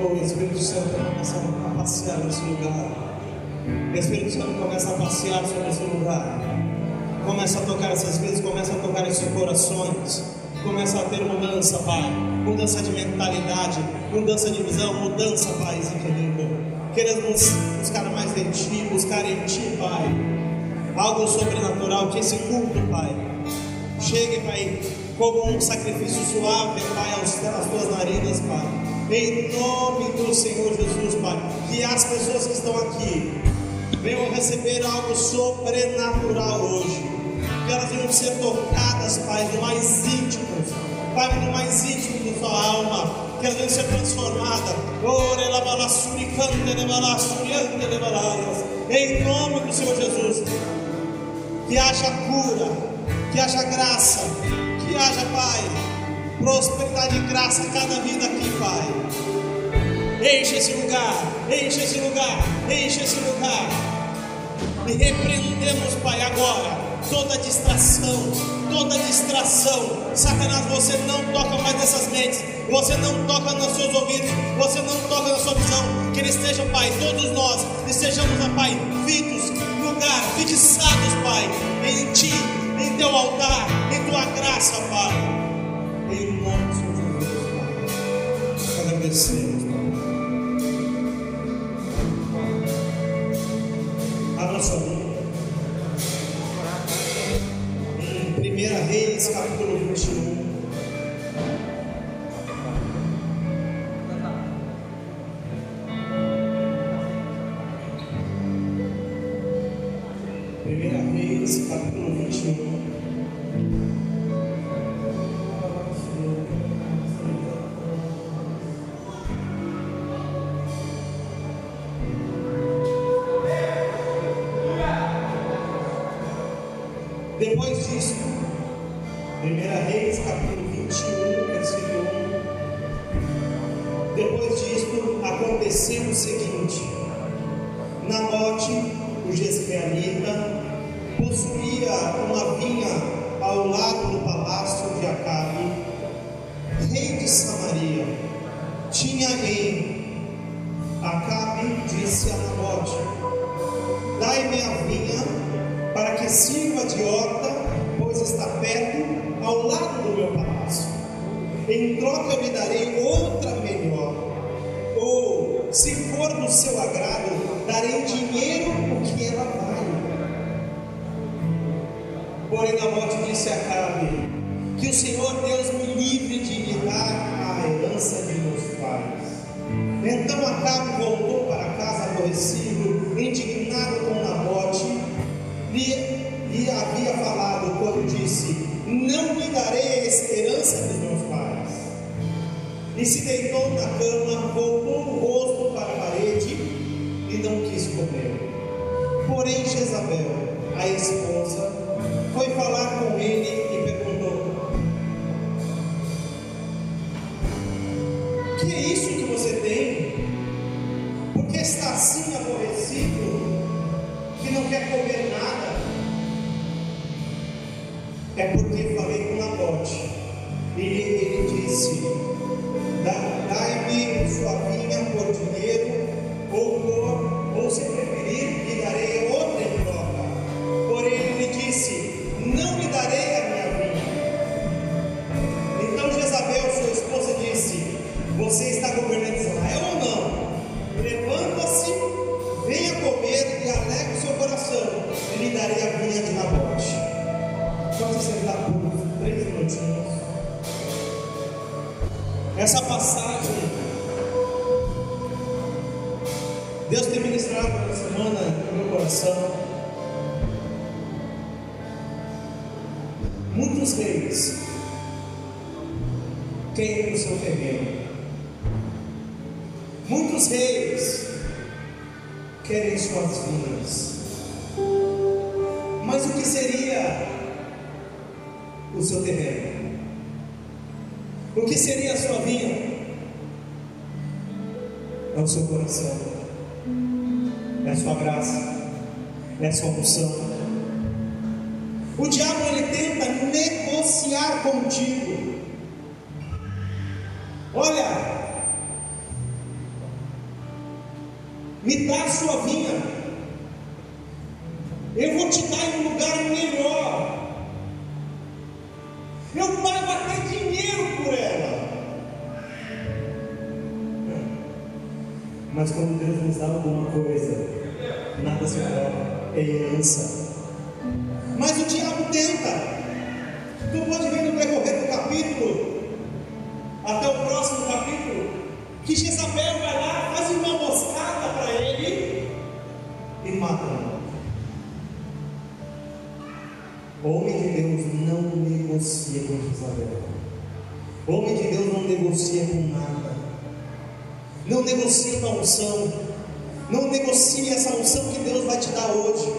Oh, Espírito Santo começa a passear nesse lugar. Espírito Santo começa a passear sobre esse lugar. Começa a tocar essas vidas, começa a tocar esses corações. Começa a ter mudança, Pai. Mudança de mentalidade, mudança de visão, mudança, Pai. Queremos buscar mais em Ti, buscar em Ti, Pai. Algo sobrenatural, que esse culto, Pai, chegue, Pai, como um sacrifício suave, Pai, às tuas narinas, Pai em nome do Senhor Jesus, Pai. Que as pessoas que estão aqui venham receber algo sobrenatural hoje. Que elas venham ser tocadas, Pai, no mais íntimo, Pai, no mais íntimo da sua alma. Que elas venham ser transformadas. Em nome do Senhor Jesus. Que haja cura, que haja graça, que haja, Pai prosperidade e graça a cada vida aqui, Pai. Enche esse lugar, enche esse lugar, enche esse lugar. E repreendemos, Pai, agora toda distração, toda distração. Satanás, você não toca mais nessas mentes, você não toca nos seus ouvidos, você não toca na sua visão. Que ele esteja, Pai, todos nós estejamos, Pai, fitos, lugar, fixados, Pai, em Ti, em Teu altar, em Tua graça, Pai. Em nome Senhor Jesus, Pai. Agradecemos, seu coração, é a sua graça, é a sua unção. O diabo ele tenta negociar contigo. Olha, me dá a sua vinha, eu vou te Mas quando Deus nos dá alguma coisa, nada se prova, é herança. Mas o diabo tenta. Tu pode ver no decorrer do capítulo, até o próximo capítulo, que Jezabel vai lá, faz uma moscada para ele e mata. Homem de Deus não negocia com Jezabel. Homem de Deus não negocia com nada. Não negocia com a unção. Não negocia essa unção que Deus vai te dar hoje.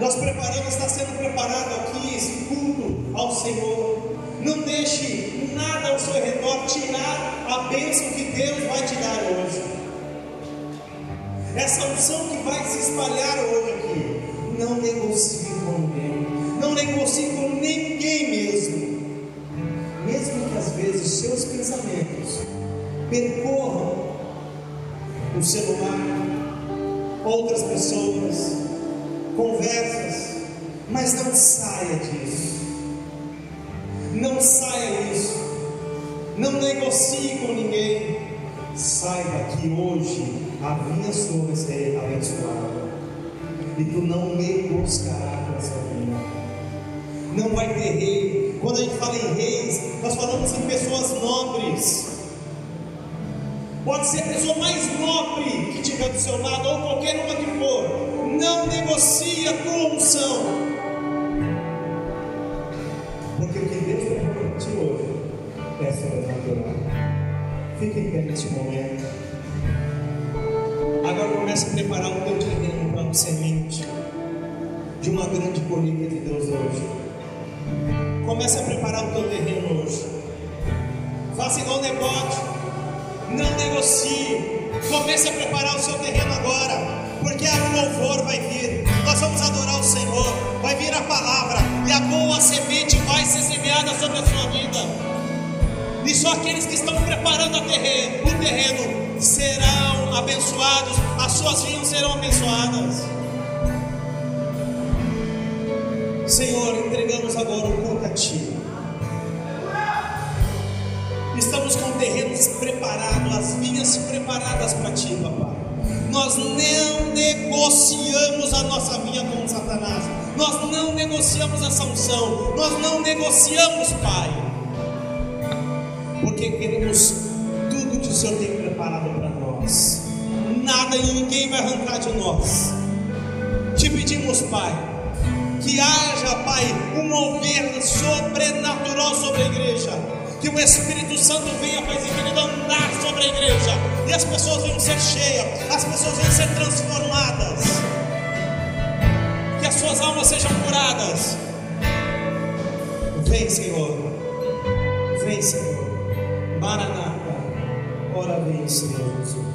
Nós preparamos, está sendo preparado aqui esse culto ao Senhor. Não deixe nada ao seu redor tirar a bênção que Deus vai te dar hoje. Essa unção que vai se espalhar hoje aqui. Não negocie o celular, outras pessoas, conversas, mas não saia disso, não saia disso, não negocie com ninguém. Saiba que hoje a vinha sua vai ser abençoada e tu não negociarás com essa vinha não vai ter rei. Quando a gente fala em reis, nós falamos em pessoas nobres. Pode ser a pessoa mais nobre que tiver do seu lado, ou qualquer uma que for. Não negocie a tua unção. Porque o que Deus vai para ti hoje é sobrenatural. Fique em pé neste momento. Agora comece a preparar o teu terreno para uma semente de uma grande colheita de Deus hoje. Comece a preparar o teu terreno hoje. Faça igual negócio. Não negocie. Comece a preparar o seu terreno agora. Porque o louvor vai vir. Nós vamos adorar o Senhor. Vai vir a palavra. E a boa semente vai ser semeada sobre a sua vida. E só aqueles que estão preparando terreno, o terreno serão abençoados. As suas vinhas serão abençoadas. Senhor, entregamos agora o culto a Ti. Com terrenos preparados, as vinhas preparadas para Ti, papai. Nós não negociamos a nossa vinha com Satanás. Nós não negociamos essa unção. Nós não negociamos, Pai. Porque queremos tudo que o Senhor tem preparado para nós. Nada e ninguém vai arrancar de nós. Te pedimos, Pai que haja, Pai, um mover sobrenatural sobre a igreja. Que o Espírito Santo venha, Pai querido, andar sobre a igreja. E as pessoas venham ser cheias, as pessoas venham ser transformadas. Que as suas almas sejam curadas. Vem, Senhor. Vem, Senhor. Maranata. Ora vem, Senhor Jesus.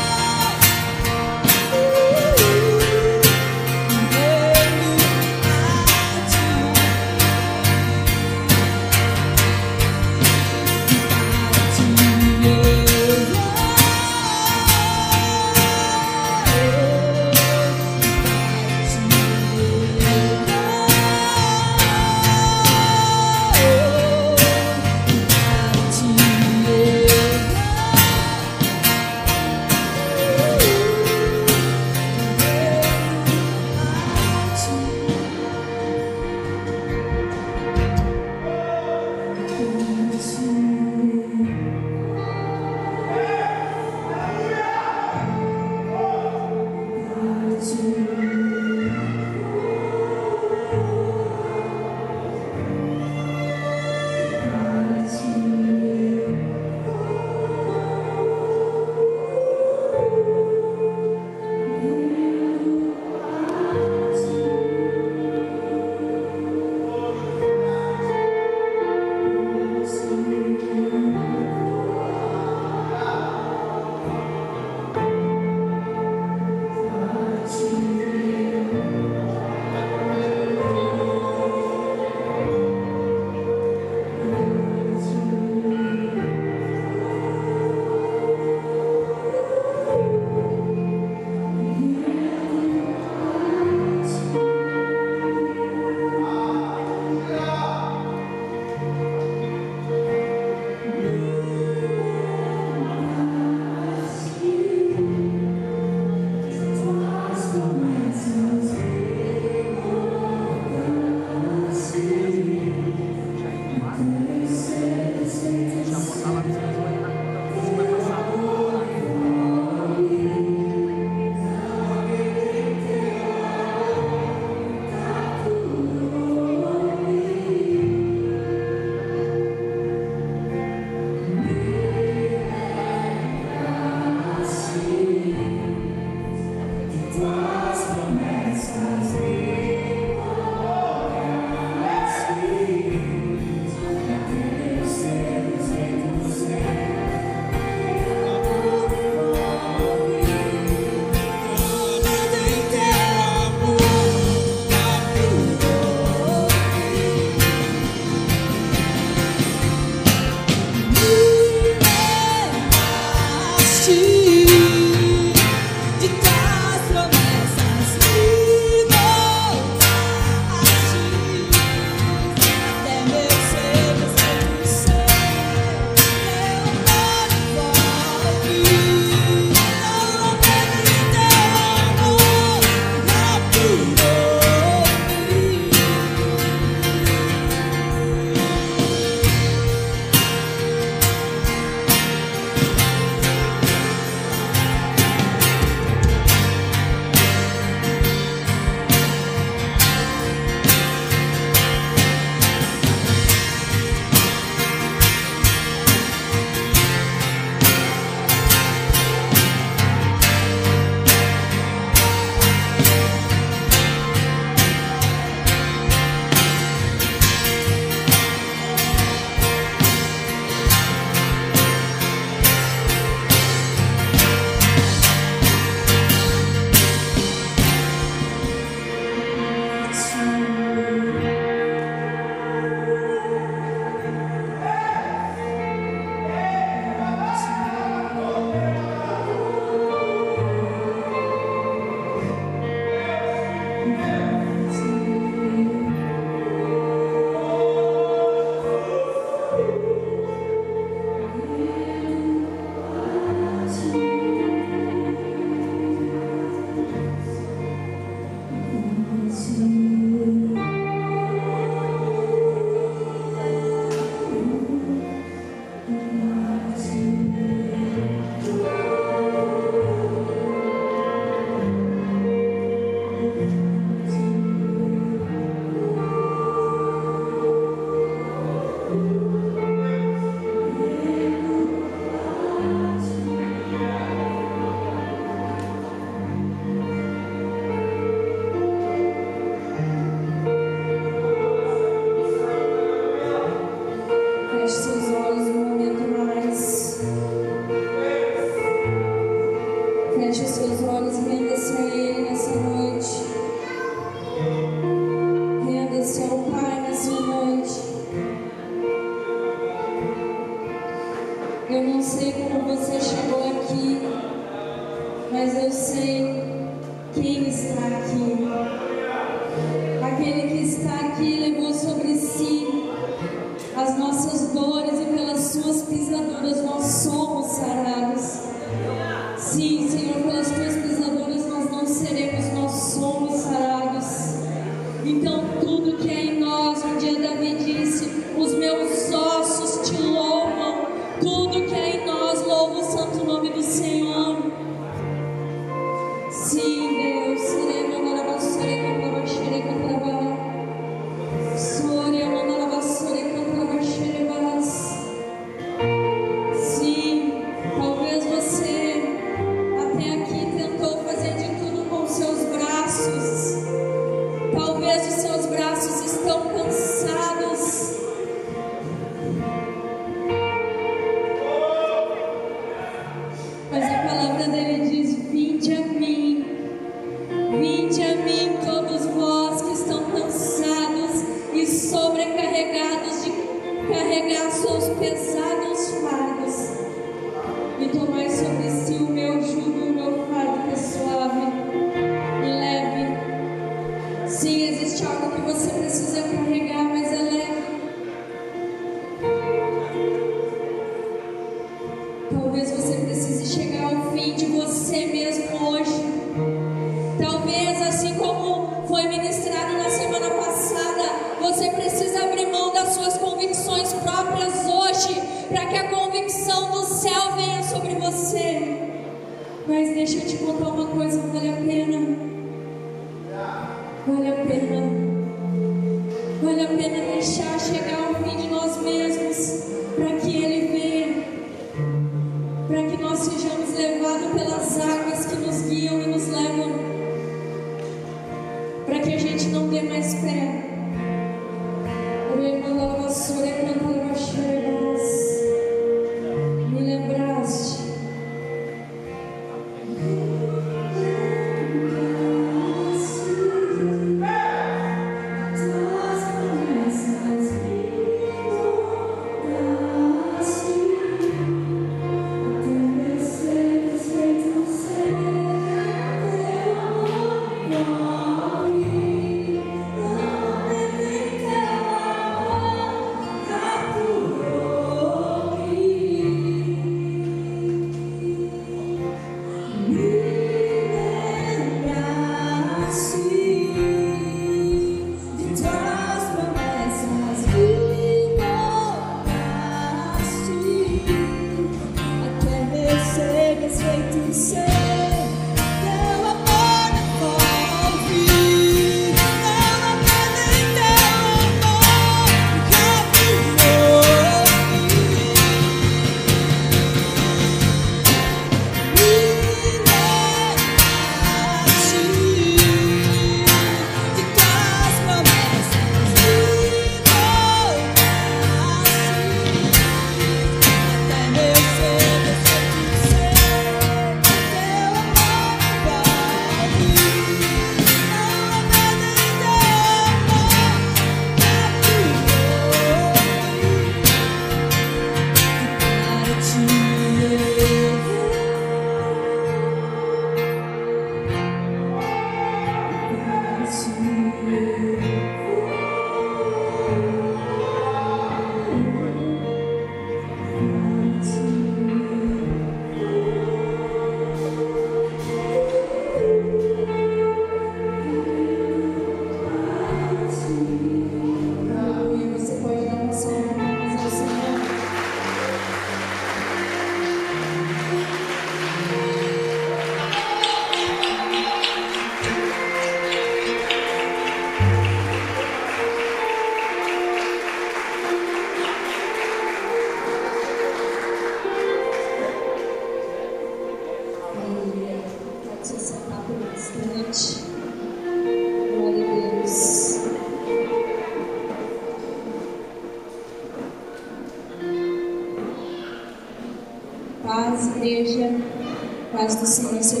Paz do Senhor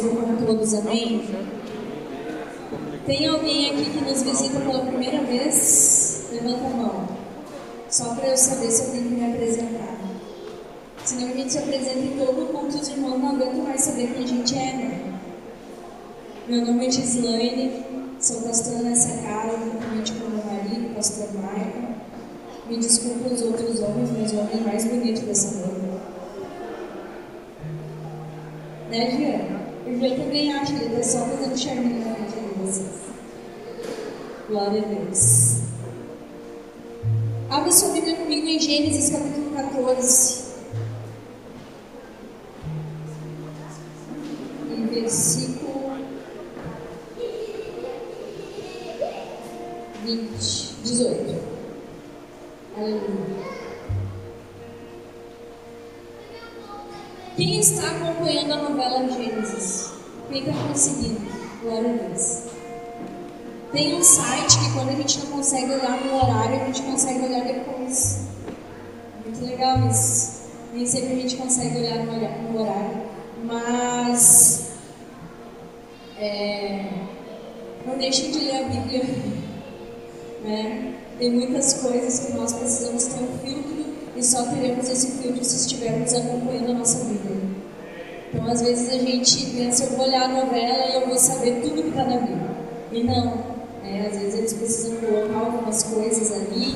E não, né? Às vezes eles precisam colocar algumas coisas ali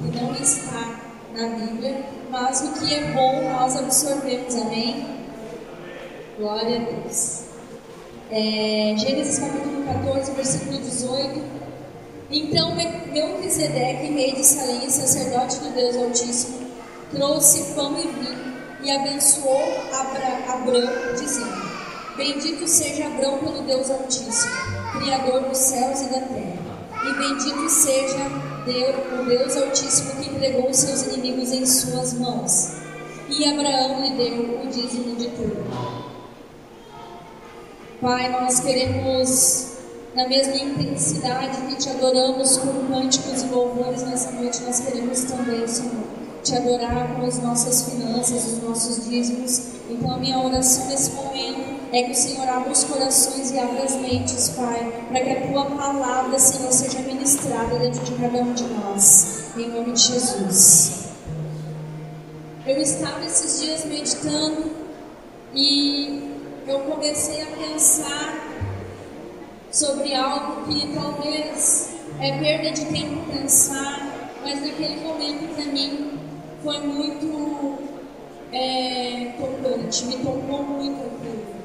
que não está na Bíblia, mas o que é bom nós absorvemos, amém? Glória a Deus. É, Gênesis capítulo 14, versículo 18. Então Melquisedeque, rei de Salém, sacerdote do Deus Altíssimo, trouxe pão e vinho e abençoou Abra, Abrão, dizendo: Bendito seja Abrão pelo Deus Altíssimo, Criador dos céus e da terra. E bendito seja Deus, o Deus Altíssimo que entregou os seus inimigos em suas mãos. E Abraão lhe deu o dízimo de tudo. Pai, nós queremos, na mesma intensidade que te adoramos com cânticos e louvores nessa noite, nós queremos também, Senhor, te adorar com as nossas finanças, os nossos dízimos. Então, a minha oração nesse momento é que o Senhor abra os corações e abra as mentes, Pai, para que a tua palavra, Senhor, seja ministrada dentro de cada um de nós, em nome de Jesus. Eu estava esses dias meditando e eu comecei a pensar sobre algo que talvez é perda de tempo pensar, mas naquele momento para mim foi muito é, tocante, me tocou muito aquilo.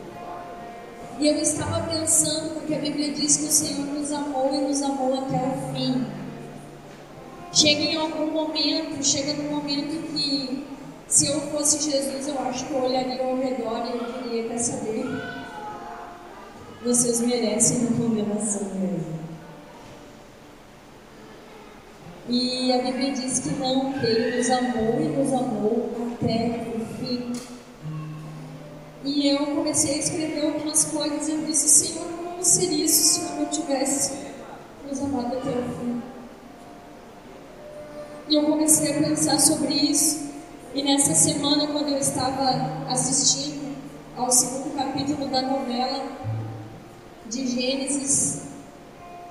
E eu estava pensando, porque a Bíblia diz que o Senhor nos amou e nos amou até o fim. Chega em algum momento, chega num momento que, se eu fosse Jesus, eu acho que eu olharia ao redor e eu diria: quer saber? Vocês merecem uma condenação mesmo. E a Bíblia diz que não, que Ele nos amou e nos amou até o. E eu comecei a escrever algumas coisas e eu disse, Senhor, como seria isso se eu não tivesse nos amado até o fim? E eu comecei a pensar sobre isso. E nessa semana, quando eu estava assistindo ao segundo capítulo da novela de Gênesis,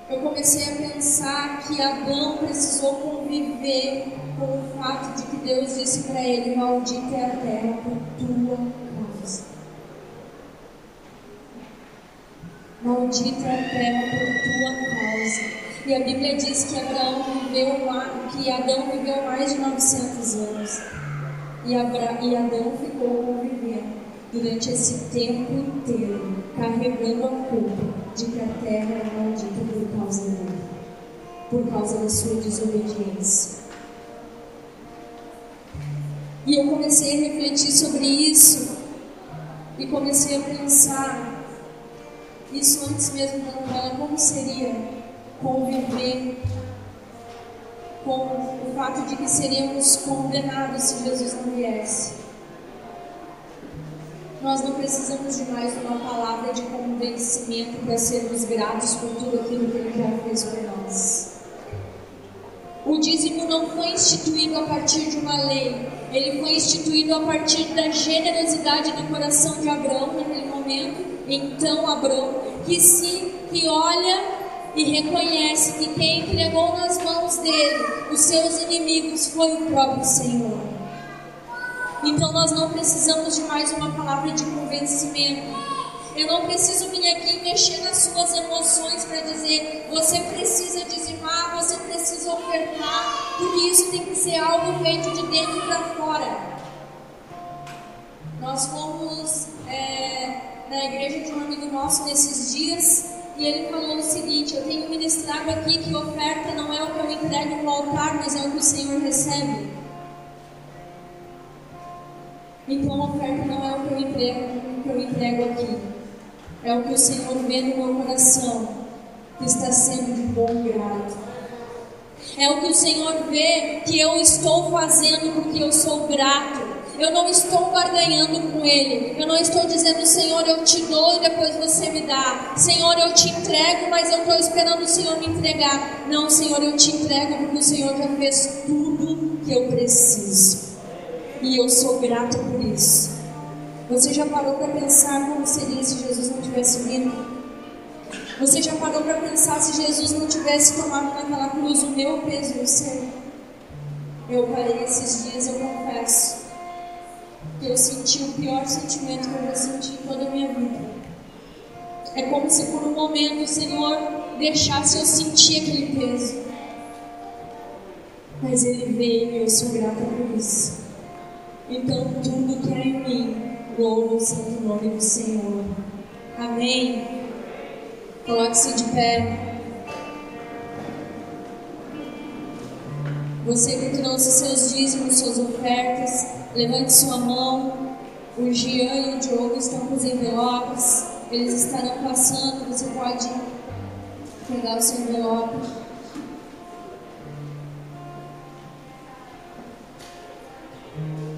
eu comecei a pensar que Adão precisou conviver com o fato de que Deus disse para ele: Maldita é a terra por tua Maldita é a terra por tua causa. E a Bíblia diz que Abraão viveu que Adão viveu mais de 900 anos. E, Abra, e Adão ficou convivendo durante esse tempo inteiro, carregando a culpa de que a terra era maldita por causa dele, por causa da sua desobediência. E eu comecei a refletir sobre isso e comecei a pensar isso antes mesmo da novela, como seria conviver com o fato de que seríamos condenados se Jesus não viesse. Nós não precisamos de mais uma palavra de convencimento para sermos gratos por tudo aquilo que Ele já fez por nós. O dízimo não foi instituído a partir de uma lei, ele foi instituído a partir da generosidade do coração de Abraão naquele momento então Abraão, que se que olha e reconhece que quem entregou nas mãos dele os seus inimigos foi o próprio Senhor. Então nós não precisamos de mais uma palavra de convencimento. Eu não preciso vir aqui mexer nas suas emoções para dizer você precisa dizimar, você precisa ofertar, porque isso tem que ser algo feito de dentro para fora. Nós fomos é, na igreja de um amigo nosso nesses dias e ele falou o seguinte: Eu tenho ministrado aqui que oferta não é o que eu entrego no altar, mas é o que o Senhor recebe. Então, oferta não é o que eu entrego, o que eu entrego aqui. É o que o Senhor vê no meu coração, que está sendo de bom grado. É o que o Senhor vê que eu estou fazendo porque eu sou grato. Eu não estou barganhando com Ele. Eu não estou dizendo, Senhor, eu te dou e depois você me dá. Senhor, eu te entrego, mas eu estou esperando o Senhor me entregar. Não, Senhor, eu te entrego porque o Senhor já fez tudo que eu preciso. E eu sou grato por isso. Você já parou para pensar como seria se Jesus não tivesse vindo? Você já parou para pensar se Jesus não tivesse tomado naquela cruz o meu peso e o seu? Eu parei esses dias, eu confesso eu senti o pior sentimento que eu já senti em toda a minha vida. É como se por um momento o Senhor deixasse eu sentir aquele peso. Mas Ele veio e eu sou grata por isso. Então tudo que é em mim, louva o santo nome do Senhor. Amém. Coloque-se de pé. Você que trouxe seus dízimos, suas ofertas, levante sua mão. O Gian e o Diogo estão com os envelopes. Eles estarão passando. Você pode pegar o seu envelope. Jesus.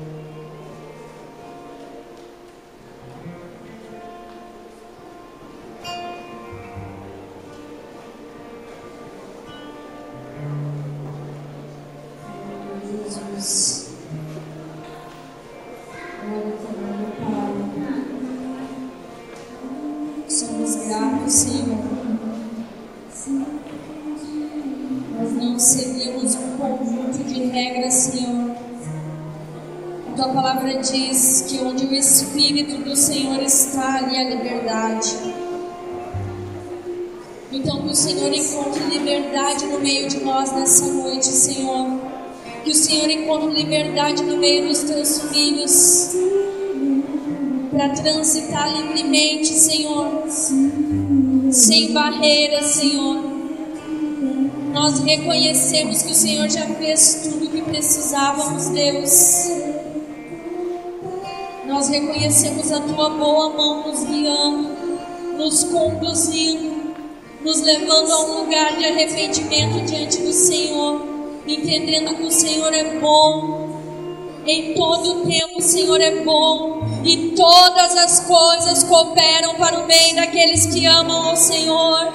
Senhor encontre liberdade no meio de nós nessa noite, Senhor. Que o Senhor encontre liberdade no meio dos teus filhos. Para transitar livremente, Senhor. Sem barreiras, Senhor. Nós reconhecemos que o Senhor já fez tudo o que precisávamos, Deus. Nós reconhecemos a tua boa mão nos guiando, nos conduzindo nos levando a um lugar de arrependimento diante do Senhor, entendendo que o Senhor é bom. Em todo o tempo o Senhor é bom e todas as coisas cooperam para o bem daqueles que amam ao Senhor.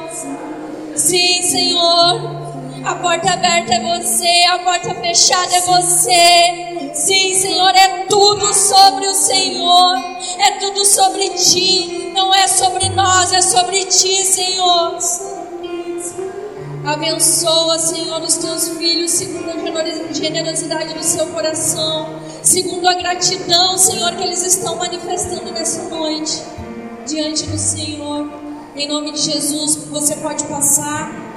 Sim, Senhor. A porta aberta é você, a porta fechada é você. Sim, Senhor, é tudo sobre o Senhor, é tudo sobre ti, não é sobre nós, é sobre ti, Senhor. Abençoa, Senhor, os teus filhos segundo a generosidade do seu coração, segundo a gratidão, Senhor, que eles estão manifestando nessa noite diante do Senhor. Em nome de Jesus, você pode passar.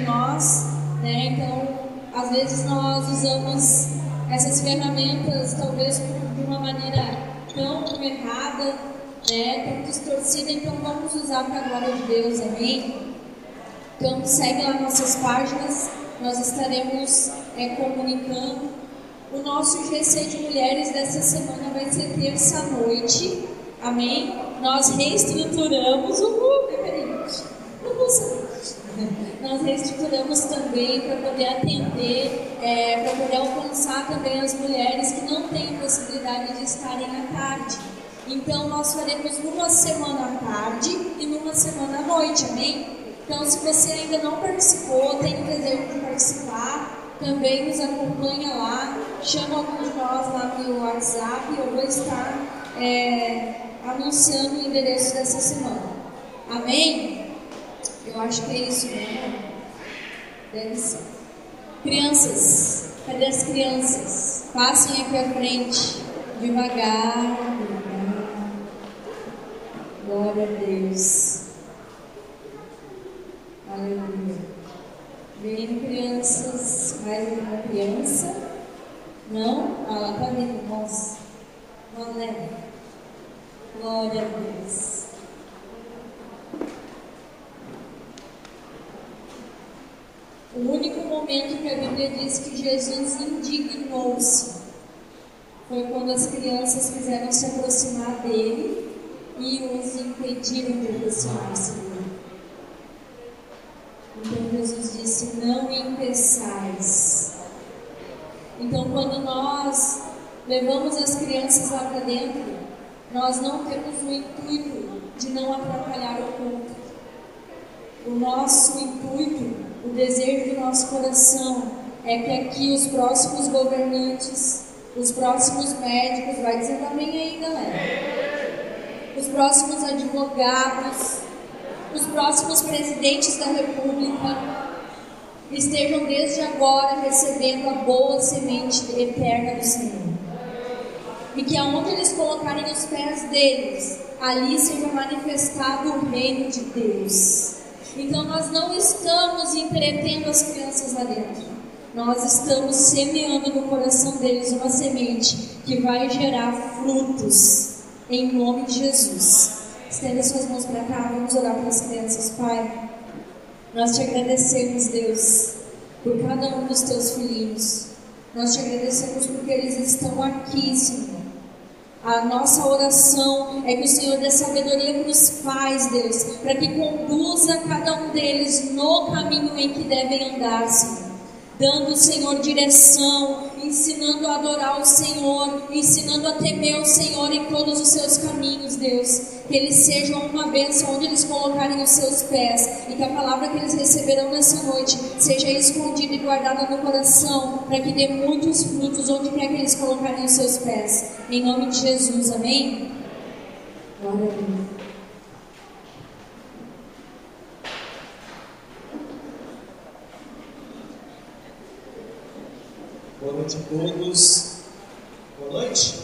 Nós, né? Então, às vezes nós usamos essas ferramentas talvez de uma maneira tão errada, né, tão distorcida, então vamos usar para a glória de Deus, amém? Então segue lá nossas páginas, nós estaremos é, comunicando. O nosso GC de mulheres dessa semana vai ser terça-noite, amém? Nós reestruturamos o grupo, uhul, nós reestruturamos também para poder atender, é, para poder alcançar também as mulheres que não têm possibilidade de estarem à tarde. Então, nós faremos numa semana à tarde e numa semana à noite, amém? Então, se você ainda não participou, tem o desejo de participar, também nos acompanha lá, chama algum de nós lá no WhatsApp, eu vou estar é, anunciando o endereço dessa semana. Amém? Eu acho que é isso né? Deve ser. Crianças, cadê as crianças? Passem aqui à frente, devagar. Glória a Deus. Aleluia. Vem, crianças. Mais uma criança? Não? Ah, lá tá vindo. Nossa. Não leva. Glória a Deus. O único momento que a Bíblia diz que Jesus indignou-se foi quando as crianças quiseram se aproximar dele e os impediram de aproximar-se dele. Então Jesus disse: Não impeçais. Então, quando nós levamos as crianças lá para dentro, nós não temos o intuito de não atrapalhar o culto. O nosso intuito o desejo do nosso coração é que aqui os próximos governantes, os próximos médicos, vai dizer também aí, galera. Os próximos advogados, os próximos presidentes da República estejam desde agora recebendo a boa semente eterna do Senhor. E que aonde eles colocarem os pés deles, ali seja manifestado o reino de Deus. Então nós não estamos entretendo as crianças lá dentro. Nós estamos semeando no coração deles uma semente que vai gerar frutos em nome de Jesus. Estenda suas mãos para cá, vamos orar pelas crianças, Pai. Nós te agradecemos, Deus, por cada um dos teus filhinhos. Nós te agradecemos porque eles estão aqui, Senhor a nossa oração é que o Senhor dê sabedoria para os pais, Deus, para que conduza cada um deles no caminho em que devem andar, Senhor dando, Senhor, direção, ensinando a adorar o Senhor, ensinando a temer o Senhor em todos os seus caminhos, Deus. Que eles sejam uma bênção onde eles colocarem os seus pés e que a palavra que eles receberão nessa noite seja escondida e guardada no coração para que dê muitos frutos onde quer que eles colocarem os seus pés. Em nome de Jesus, amém? Glória a Deus. Boa noite a todos. Boa noite.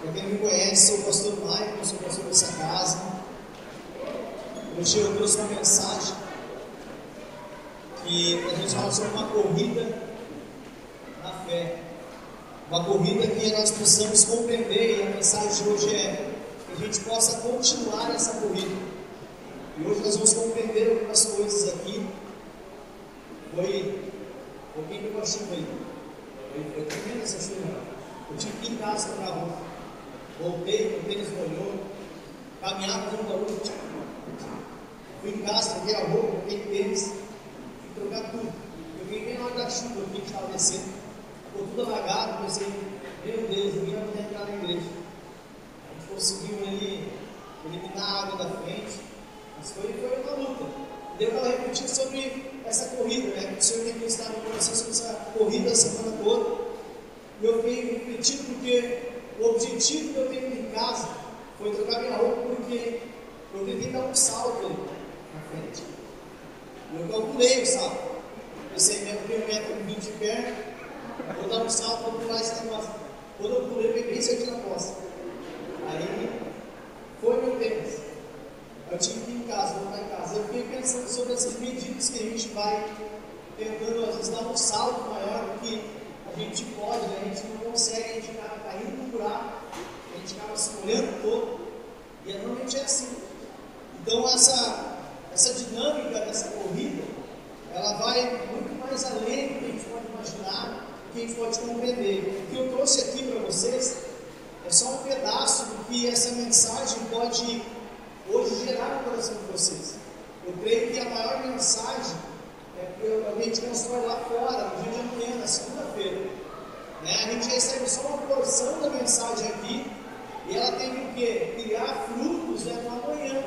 Para quem me conhece, sou o pastor Maicon, sou pastor dessa casa. Hoje eu trouxe uma mensagem que a gente fala sobre uma corrida na fé. Uma corrida que nós possamos compreender, e a mensagem de hoje é que a gente possa continuar essa corrida. E hoje nós vamos compreender algumas coisas aqui. Foi um pouquinho com a chuva aí. Foi tremenda essa chuva. Eu tive que ir em casa para a rua. Voltei, o tênis molhou. Caminhava da rua. Fui em casa, troquei a roupa, troquei tênis. Fui trocar tudo. Eu fiquei bem na hora da chuva, que estava descendo. Ficou tudo alagado. Pensei, meu Deus, ninguém vai poder entrar na igreja. A gente conseguiu ali eliminar a água da frente. Isso foi, foi uma luta. Deu para repetir sobre essa corrida, né? O Senhor tem que estar no coração sobre essa corrida a semana toda. E eu venho repetindo porque o objetivo que eu tenho em casa foi trocar minha roupa porque eu tentei dar um salto ali na frente. Eu calculei o salto. Eu sei mesmo que eu metro 20 de pé, vou dar um salto para pular esse negócio. Quando eu pulei, eu peguei isso aqui na costa. Aí foi meu tênis. Eu tive que ir em casa, voltar em casa. Eu fiquei pensando sobre essas medidas que a gente vai tentando, às vezes, dar um salto maior do que a gente pode, a gente não consegue, a gente acaba caindo no buraco, a gente acaba se molhando todo. E normalmente é assim. Então, essa, essa dinâmica dessa corrida, ela vai muito mais além do que a gente pode imaginar, do que a gente pode compreender. O que eu trouxe aqui para vocês é só um pedaço do que essa mensagem pode hoje gerar no coração de vocês. Eu creio que a maior mensagem é que a gente constrói lá fora, no dia de amanhã, na segunda-feira. Né? A gente recebe só uma porção da mensagem aqui e ela tem o quê? Criar frutos né, no amanhã.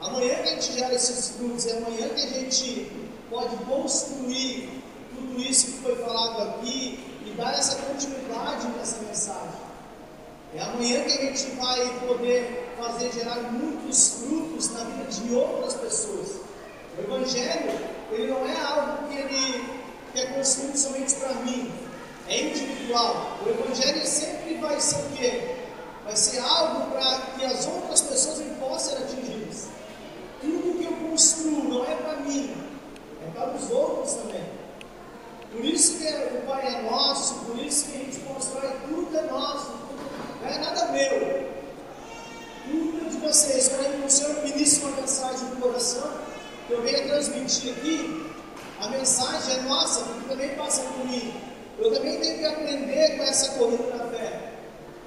Amanhã que a gente gera esses frutos, é amanhã que a gente pode construir tudo isso que foi falado aqui e dar essa continuidade nessa mensagem. É amanhã que a gente vai poder fazer gerar muitos frutos na vida de outras pessoas. O Evangelho, ele não é algo que ele é construído somente para mim, é individual. O Evangelho sempre vai ser o quê? Vai ser algo para que as outras pessoas possam ser atingidas. Tudo que eu construo não é para mim, é para os outros também. Por isso que o Pai é nosso, por isso que a gente constrói tudo é nosso, tudo, não é nada meu. Tudo é de vocês. Quando o Senhor ministra uma mensagem no coração, que eu venho transmitir aqui, a mensagem é nossa, porque também passa por mim. Eu também tenho que aprender com essa corrida da fé.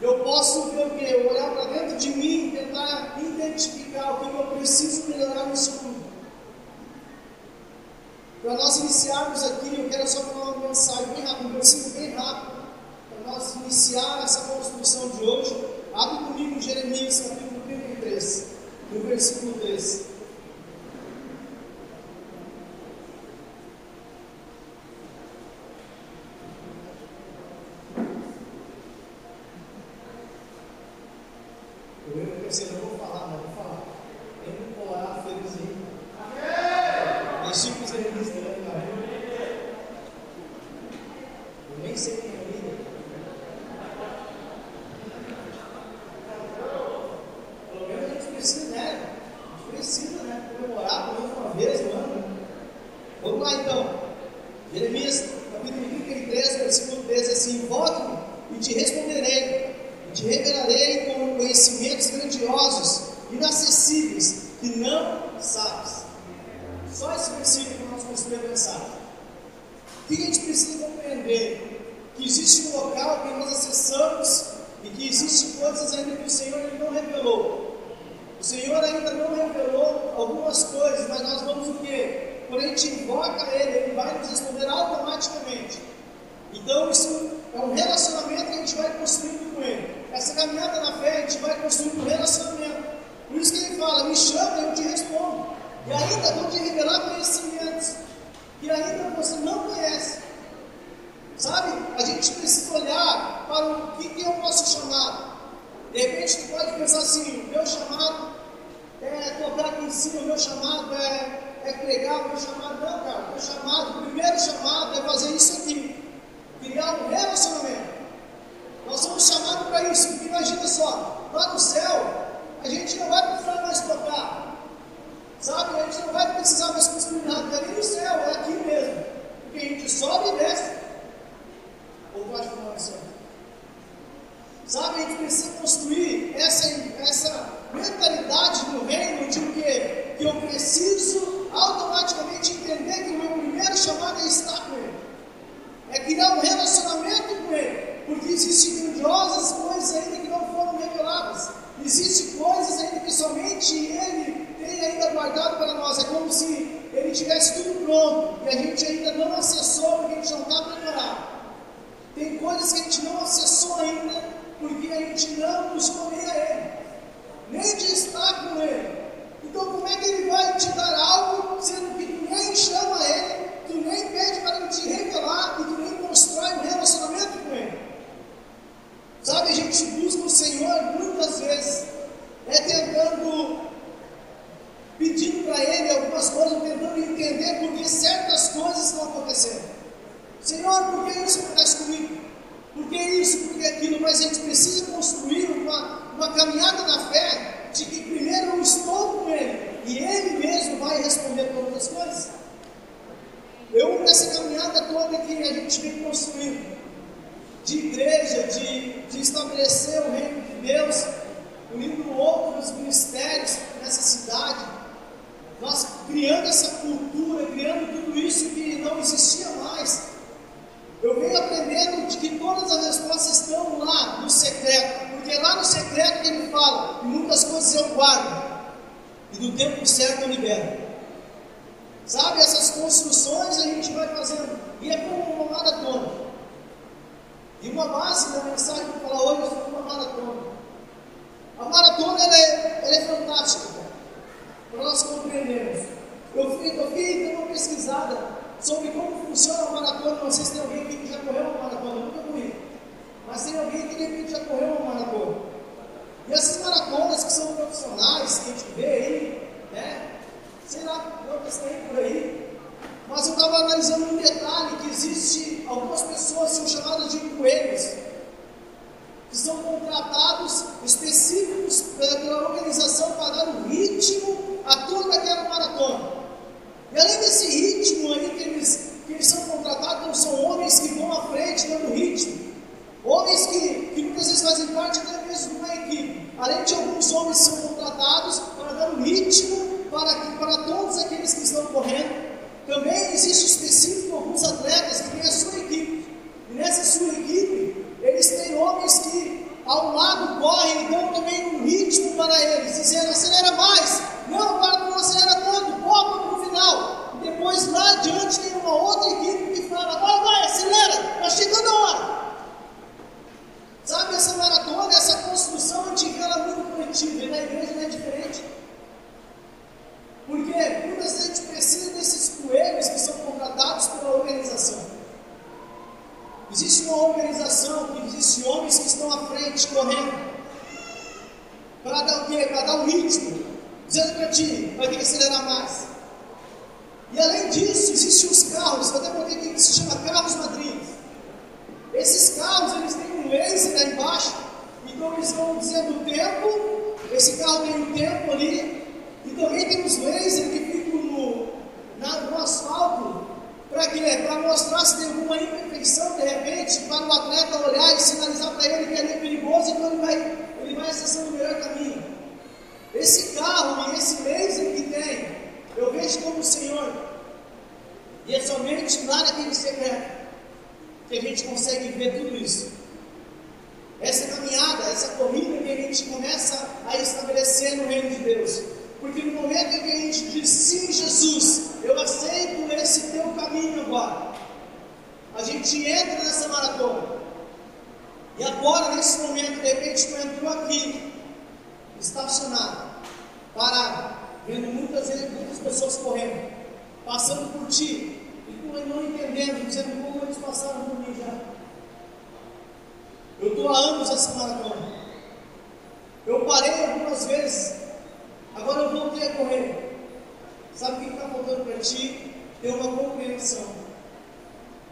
Eu posso ver o quê? Olhar para dentro de mim tentar identificar o que eu preciso melhorar nisso tudo. Para nós iniciarmos aqui, eu quero só falar uma mensagem bem rápida, um versículo bem rápido, para nós iniciar essa construção de hoje. Abre comigo Jeremias capítulo 33, no versículo 3. você não vou falar mais. E além disso, existem os carros, eu até aqui que se chama carros madrinhos. Esses carros, eles têm um laser lá embaixo, então eles vão dizendo o tempo, esse carro tem um tempo ali, e também tem os lasers que ficam no, na, no asfalto, para quê? Para mostrar se tem alguma imperfeição de repente, para o atleta olhar e sinalizar para ele que ali é perigoso, então ele vai, ele vai acessando o melhor caminho. Esse carro e esse laser que tem, eu vejo como o Senhor, e é somente lá naquele secreto que a gente consegue ver tudo isso. Essa caminhada, essa corrida que a gente começa a estabelecer no reino de Deus. Porque no momento em que a gente diz sim, Jesus, eu aceito esse teu caminho agora, a gente entra nessa maratona. E agora, nesse momento, de repente, tu entrou aqui, estacionado, parado, vendo muitas muitas pessoas correndo, passando por ti, e tu não entendendo, dizendo como eles passaram por mim já. Eu estou há anos essa maratona. Eu parei algumas vezes Agora eu voltei a correr. Sabe o que está faltando para ti? Ter uma compreensão.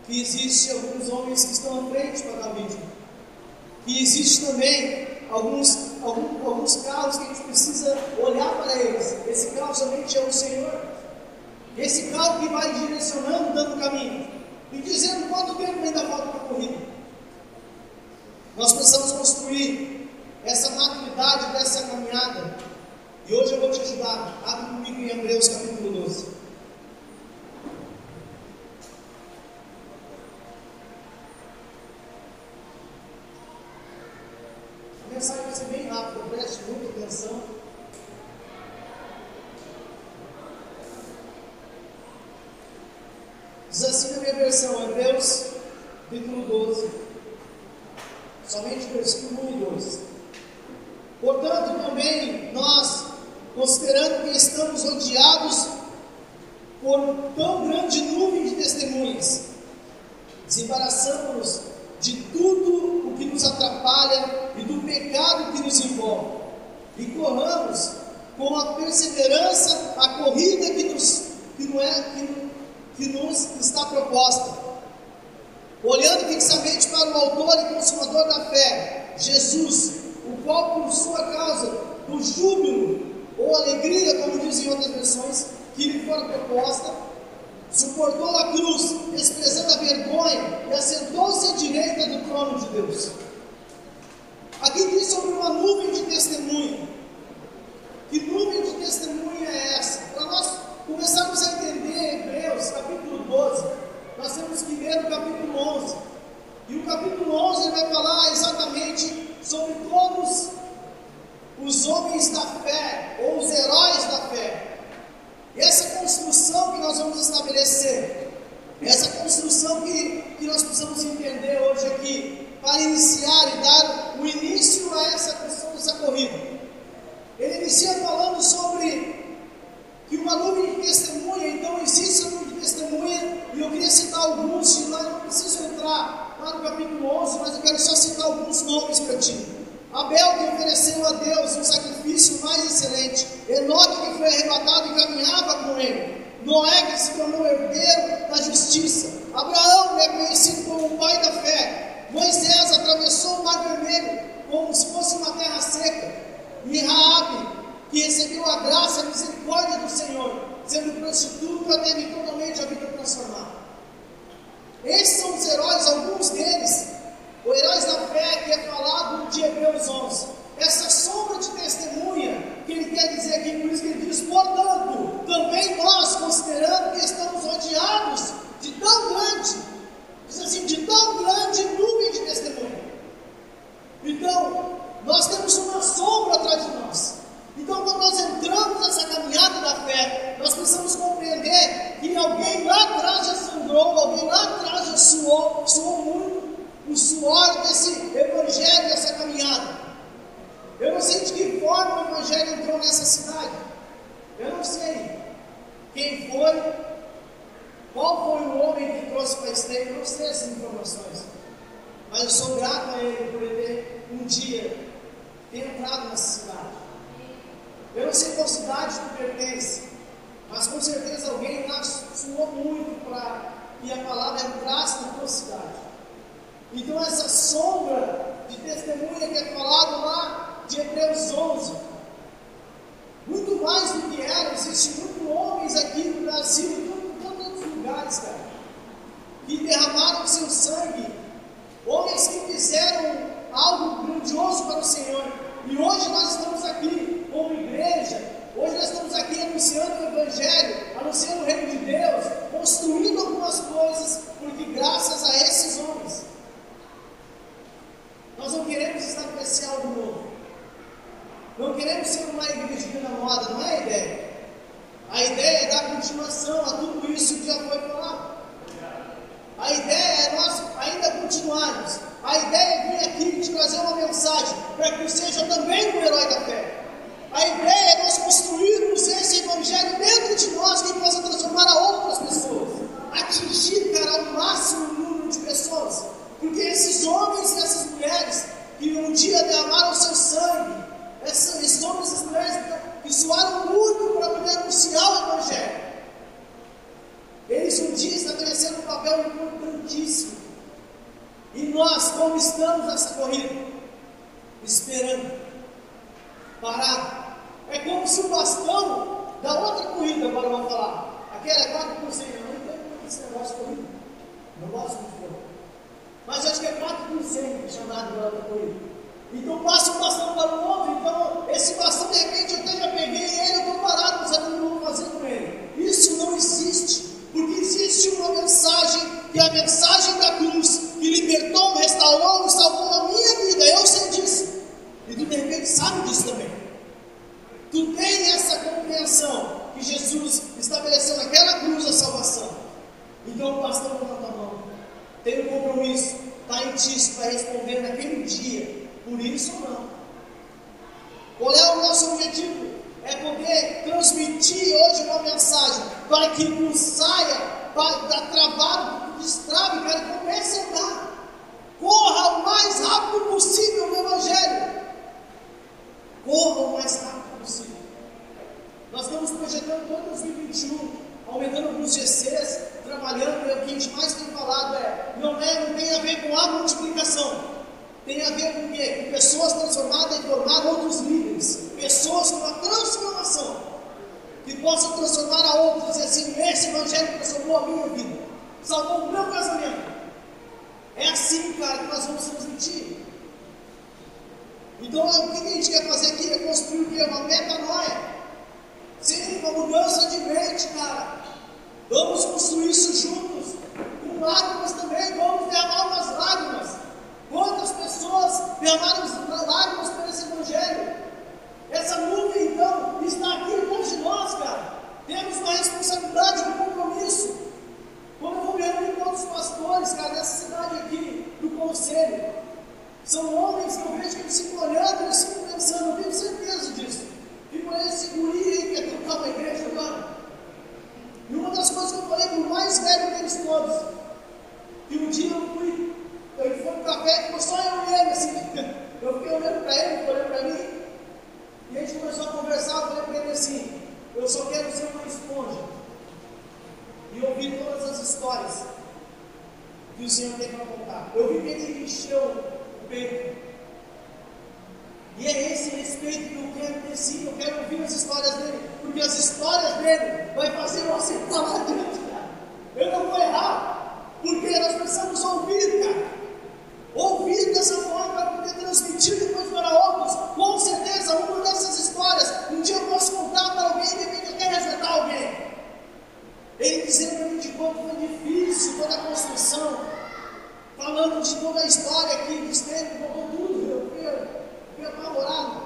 Que existe alguns homens que estão à frente para vídeo. Que existe também alguns, alguns, alguns carros que a gente precisa olhar para eles. Esse carro somente é o Senhor. Esse carro que vai direcionando, dando caminho. E dizendo quanto tempo ainda falta para a corrida. Nós precisamos construir essa maturidade dessa caminhada e hoje eu vou te ajudar. Abre comigo em Hebreus capítulo 12. A bem rápida, preste muita atenção. Diz assim na minha versão, Hebreus capítulo 12, somente versículo 1 e 2. Portanto, também nós considerando que estamos rodeados por tão grande nuvem de testemunhas, desembaraçamos-nos de tudo o que nos atrapalha e do pecado que nos envolve, e corramos com a perseverança a corrida que nos, que não é, que, que nos está proposta. Olhando fixamente para o autor e consumador da fé, Jesus, o qual por sua causa, do júbilo ou alegria, como dizem outras versões, que lhe fora proposta, suportou a cruz, desprezando a vergonha, e assentou-se à direita do trono de Deus. Aqui diz sobre uma nuvem de testemunha. Que nuvem de testemunha é essa? Para nós começarmos a entender Hebreus, capítulo 12, nós temos que ler o capítulo 11. E o capítulo 11 vai falar exatamente sobre todos os homens da fé, ou os heróis da fé. Essa construção que nós vamos estabelecer, essa construção que, que nós precisamos entender hoje aqui, para iniciar e dar o início a essa questão dessa corrida. Ele inicia falando sobre que uma nuvem de testemunha, então existe uma nuvem de testemunha, e eu queria citar alguns, nós não preciso entrar lá no capítulo 11, mas eu quero só citar alguns nomes para ti. Abel que ofereceu a Deus um sacrifício mais excelente, Enoque que foi arrebatado e caminhava com ele, Noé que se tornou herdeiro da justiça, Abraão que é conhecido como o pai da fé, Moisés atravessou o mar vermelho como se fosse uma terra seca, e Raabe que recebeu a graça e a misericórdia do Senhor, sendo prostituta, teve totalmente a vida transformada. Esses são os heróis, alguns deles o heróis da fé que é falado de Hebreus 11. Essa sombra de testemunha que ele quer dizer aqui, por isso que ele diz, portanto, também nós, considerando que estamos rodeados de tão grande, diz assim, de tão grande nuvem de testemunha. Então, nós temos uma sombra atrás de nós. Então, quando nós entramos nessa caminhada da fé, nós precisamos compreender que alguém lá atrás já sangrou, alguém lá atrás já suou, suou muito o suor desse evangelho, dessa caminhada. Eu não sei de que forma o evangelho entrou nessa cidade. Eu não sei quem foi, qual foi o homem que trouxe para esteira, eu não sei essas informações. Mas eu sou grato a ele por ele ter um dia ter entrado nessa cidade. Eu não sei qual cidade tu pertence, mas com certeza alguém lá suou muito para que a palavra entrasse na tua cidade. Então, essa sombra de testemunha que é falado lá de Hebreus 11, muito mais do que era, existem muitos homens aqui no Brasil, em todos os lugares, cara, que derramaram seu sangue, homens que fizeram algo grandioso para o Senhor. E hoje nós estamos aqui como igreja, hoje nós estamos aqui anunciando o Evangelho, anunciando o Reino de Deus, construindo algumas coisas, porque graças a esses homens. Nós não queremos estabelecer algo novo. Não queremos ser uma igreja na moda, não é a ideia. A ideia é dar continuação a tudo isso que já foi falado. A ideia é nós ainda continuarmos. A ideia é vir aqui te trazer uma mensagem para que seja também um herói da fé. A ideia é nós construirmos esse evangelho dentro de nós que possa transformar a outras pessoas. Atingir, cara, o máximo número de pessoas. Porque esses homens e essas mulheres que um dia derramaram seu sangue, esses homens e essas mulheres que suaram muito para poder anunciar o Evangelho, eles um dia estabeleceram um papel importantíssimo. E nós, como estamos nessa corrida? Esperando, parado. É como se o bastão da outra corrida, agora vamos falar, aquela é 4 por 100, eu não entendo esse negócio de corrida. Não gosto muito mas acho que é 4 por 100 chamado lá da corrida. Então passa um bastão para o outro, então esse bastão de repente eu até já peguei ele, eu estou parado, não sabe o que eu vou fazer com ele. Isso não existe, porque existe uma mensagem, que é a mensagem da cruz, que libertou, restaurou, salvou a minha vida, eu sei disso. E tu de repente sabe disso também. Tu tem essa compreensão que Jesus estabeleceu naquela cruz a salvação. Então o pastor levanta a mão. Tem um compromisso, está em ti, se vai responder naquele dia, por isso ou não. Qual é o nosso objetivo? é poder transmitir hoje uma mensagem para que nos saia da travado, destrave, cara, comece a andar. Corra o mais rápido possível no Evangelho. Corra o mais rápido possível. Nós estamos projetando todo 2021, aumentando alguns GCs, trabalhando, e o que a gente mais tem falado é, não, é, não tem a ver com a multiplicação, tem a ver com o quê? Com pessoas transformadas e formar outros líderes, pessoas com uma transformação, que possam transformar a outros, e assim, esse evangelho transformou a minha vida, salvou o meu casamento. É assim, cara, que nós vamos transmitir. Então, o que a gente quer fazer aqui é construir quê? Uma metanoia. Sim, uma mudança de mente, cara. Vamos construir isso juntos. Com lágrimas também, vamos derramar umas lágrimas. Quantas pessoas derramaram lágrimas por esse Evangelho? Essa nuvem, então, está aqui atrás de nós, cara. Temos uma responsabilidade, um compromisso. Quando eu vou me reunir com outros pastores, cara, nessa cidade aqui, do conselho, são homens que eu vejo que eles ficam olhando, eles ficam pensando, eu tenho certeza disso. Ficam esse guri que quer tocar uma igreja agora. E uma das coisas que eu falei para o mais velho deles todos, que um dia eu fui, eu fui no café e ficou só eu e ele, assim, eu fiquei olhando para ele, olhando para mim, e a gente começou a conversar, eu falei para ele assim, eu só quero ser uma esponja e ouvir todas as histórias que o Senhor tem para contar. Eu vi que ele encheu o peito. E é esse respeito que eu quero ter sim, eu quero ouvir as histórias dele, porque as histórias dele vai fazer você estar lá dentro, cara. Eu não vou errar, porque nós precisamos ouvir, cara. Ouvir dessa forma para poder transmitir depois para outros. Com certeza, uma dessas histórias, um dia eu posso contar para alguém e de repente eu quero alguém. Ele dizendo para mim de quanto foi difícil toda a construção, falando de toda a história aqui, que esteve, contou tudo, eu fiquei apavorado.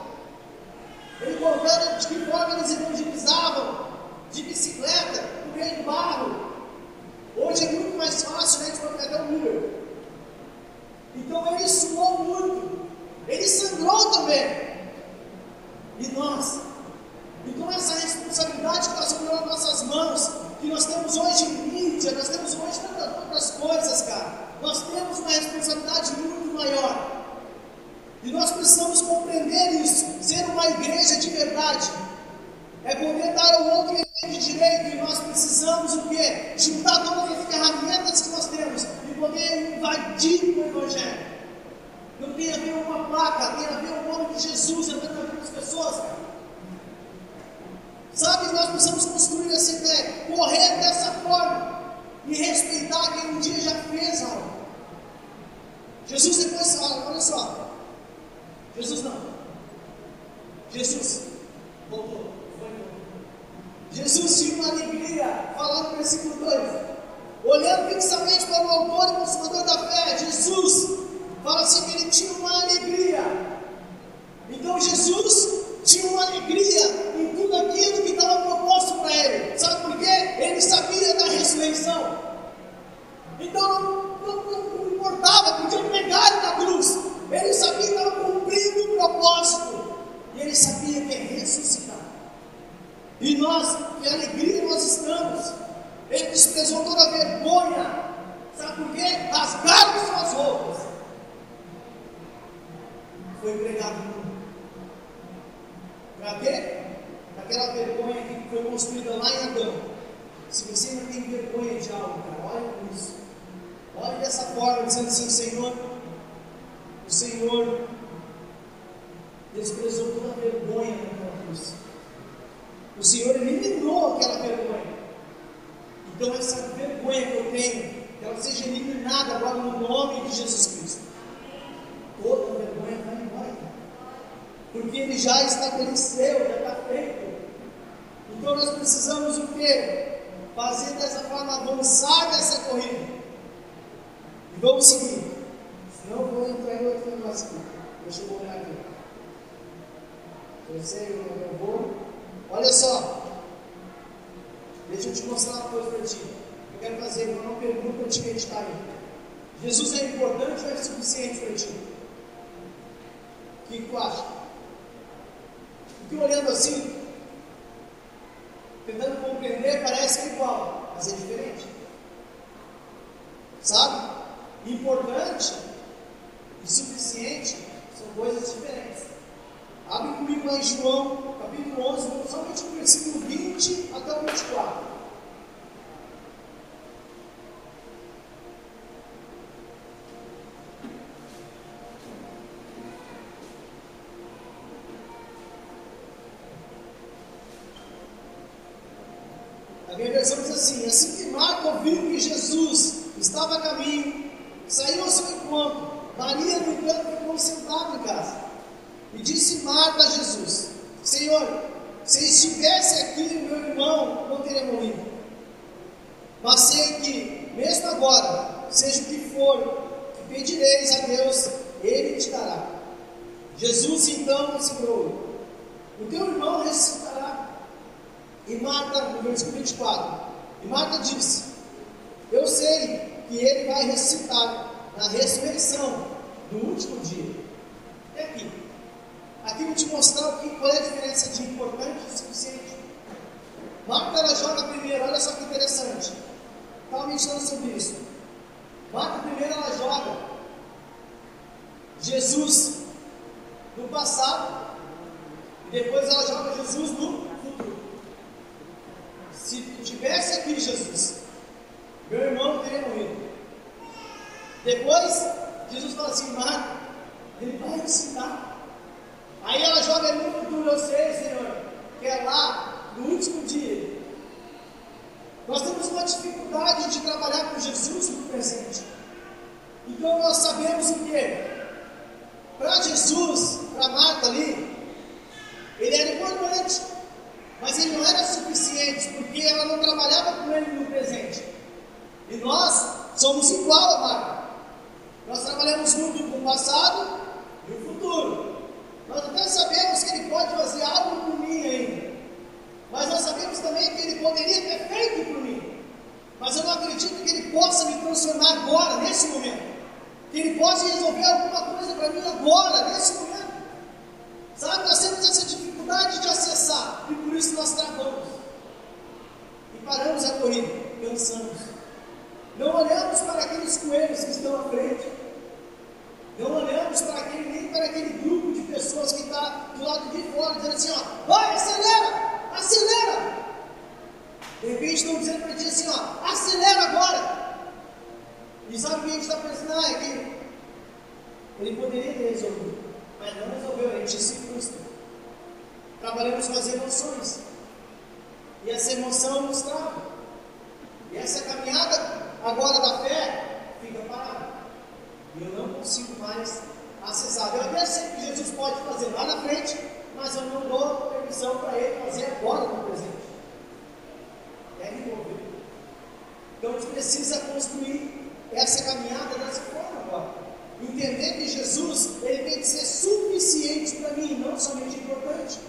Ele contando de que forma eles evangelizavam, de bicicleta, no meio do barro. Hoje é muito mais fácil, né? De pegar um Uber. Então ele suou muito, ele sangrou também. E nós? Então essa responsabilidade que nós temos nas nossas mãos, que nós temos hoje mídia, nós temos hoje tantas outras coisas, cara. Nós temos uma responsabilidade muito maior. E nós precisamos uma igreja de verdade. É poder dar ao outro de direito e nós precisamos o quê? Juntar todas as ferramentas que nós temos e poder invadir o Evangelho. Não tem a ver uma placa, tem a ver o nome de Jesus entrando na vida das pessoas. Sabe, nós precisamos construir essa ideia, correr dessa forma e respeitar quem um dia já fez algo. Jesus depois fala, olha só. Jesus não. Jesus voltou. Foi Jesus tinha uma alegria, falando no versículo 2. Olhando fixamente para o autor e consumador da fé, Jesus fala assim que ele tinha uma alegria. Então Jesus tinha uma alegria em tudo aquilo que estava proposto para ele. Sabe por quê? Ele sabia da ressurreição. Então não, não, não importava, podia pegar ele na cruz. Ele sabia que estava cumprindo o propósito. Ele sabia que é ressuscitar. E nós, que alegria nós estamos. Ele desprezou toda a vergonha. Sabe por quê? Rasgaram suas roupas. Foi pregado no para quê? Aquela vergonha que foi construída lá em Adão. Se você ainda tem vergonha de algo, cara, olha isso. Olhe dessa forma, dizendo assim, Senhor, o Senhor desprezou toda a vergonha daquela cruz. O Senhor eliminou aquela vergonha. Então essa vergonha que eu tenho, que ela seja eliminada agora no nome de Jesus Cristo. Toda vergonha vai porque ele já estabeleceu, já está feito. Então nós precisamos o quê? Fazer dessa forma avançar nessa corrida. E vamos seguir. Eu vou entrar em outro negócio aqui. Deixa eu olhar aqui. Eu sei, eu. Olha só. Deixa eu te mostrar uma coisa para ti. Eu quero fazer uma pergunta para te meditar aí. Jesus é importante ou é suficiente para ti? O que tu acha? Fiquei olhando assim, tentando compreender, parece que é igual, mas é diferente. Sabe? Importante e suficiente são coisas diferentes. Abre comigo lá em João, capítulo 11, somente o versículo 20 até o 24. A minha versão diz assim: Assim que Marta ouviu que Jesus estava a caminho, saiu ao seu encontro. Maria, no entanto, ficou sentada em casa. E disse Marta a Jesus: Senhor, se estivesse aqui meu irmão, não teria morrido. Mas sei que, mesmo agora, seja o que for, que pedireis a Deus, Ele te dará. Jesus então segurou: O teu irmão ressuscitará. E Marta, no versículo 24, e Marta disse: Eu sei que ele vai ressuscitar na ressurreição do último dia. É aqui. Aqui eu vou te mostrar o que, qual é a diferença de importante e suficiente. Marta ela joga primeiro, olha só que interessante. Estava mencionando sobre isso. Marta primeiro ela joga Jesus no passado e depois ela joga Jesus no futuro. Se tivesse aqui Jesus, meu irmão teria morrido. Depois, Jesus fala assim: Marta, ele vai ressuscitar. Aí ela joga no futuro, eu sei, Senhor, que é lá no último dia. Nós temos uma dificuldade de trabalhar com Jesus no presente. Então nós sabemos o que? Para Jesus, para Marta ali, ele era importante, mas ele não era suficiente, porque ela não trabalhava com ele no presente. E nós somos igual a Marta. Nós trabalhamos junto com o passado e o futuro. Nós até sabemos que Ele pode fazer algo por mim ainda. Mas nós sabemos também que Ele poderia ter feito por mim. Mas eu não acredito que Ele possa me transformar agora, nesse momento. Que Ele possa resolver alguma coisa para mim agora, nesse momento. Sabe, nós temos essa dificuldade de acessar. E por isso nós travamos. E paramos a corrida, cansamos. Não olhamos para aqueles coelhos que estão à frente. Não olhamos para aquele, nem para aquele grupo pessoas que está do lado de fora, dizendo assim, ó, vai, acelera, acelera. De repente estão dizendo para ti assim, ó, acelera agora. E sabe o que a gente está pensando? Ah, é que ele poderia ter resolvido, mas não resolveu, a gente se frustra. Trabalhamos com as emoções. E essa emoção nos trava. E essa caminhada agora da fé fica parada. E eu não consigo mais sei que Jesus pode fazer lá na frente, mas eu não dou permissão para ele fazer agora no presente. É remover. Então a gente precisa construir essa caminhada dessa forma agora. Entender que Jesus ele tem que ser suficiente para mim, não somente importante.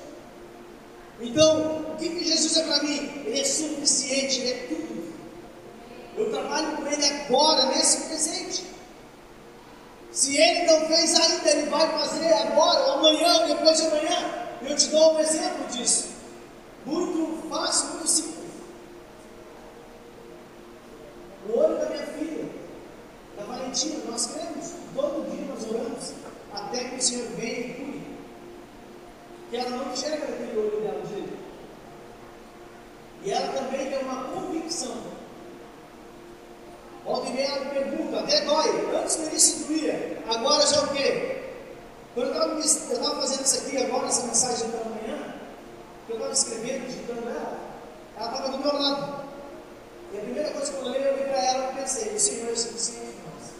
Então, o que, que Jesus é para mim? Ele é suficiente, ele é tudo. Eu trabalho com ele agora, nesse presente. Se ele não fez ainda, ele vai fazer agora, ou amanhã, ou depois de amanhã. Eu te dou um exemplo disso. Muito fácil, muito simples. O olho da minha filha, da Valentina, nós cremos. Todo dia nós oramos até que o Senhor venha e cure. Que ela não enxerga aquele olho dela direito. E ela também tem uma convicção E meia ela pergunta, até dói. Antes início doía, agora já o quê? Quando eu estava fazendo isso aqui agora, essa mensagem da manhã, que eu estava escrevendo, digitando ela, ela estava do meu lado. E a primeira coisa que eu olhei, eu olhei para ela e pensei, o Senhor é suficiente para nós.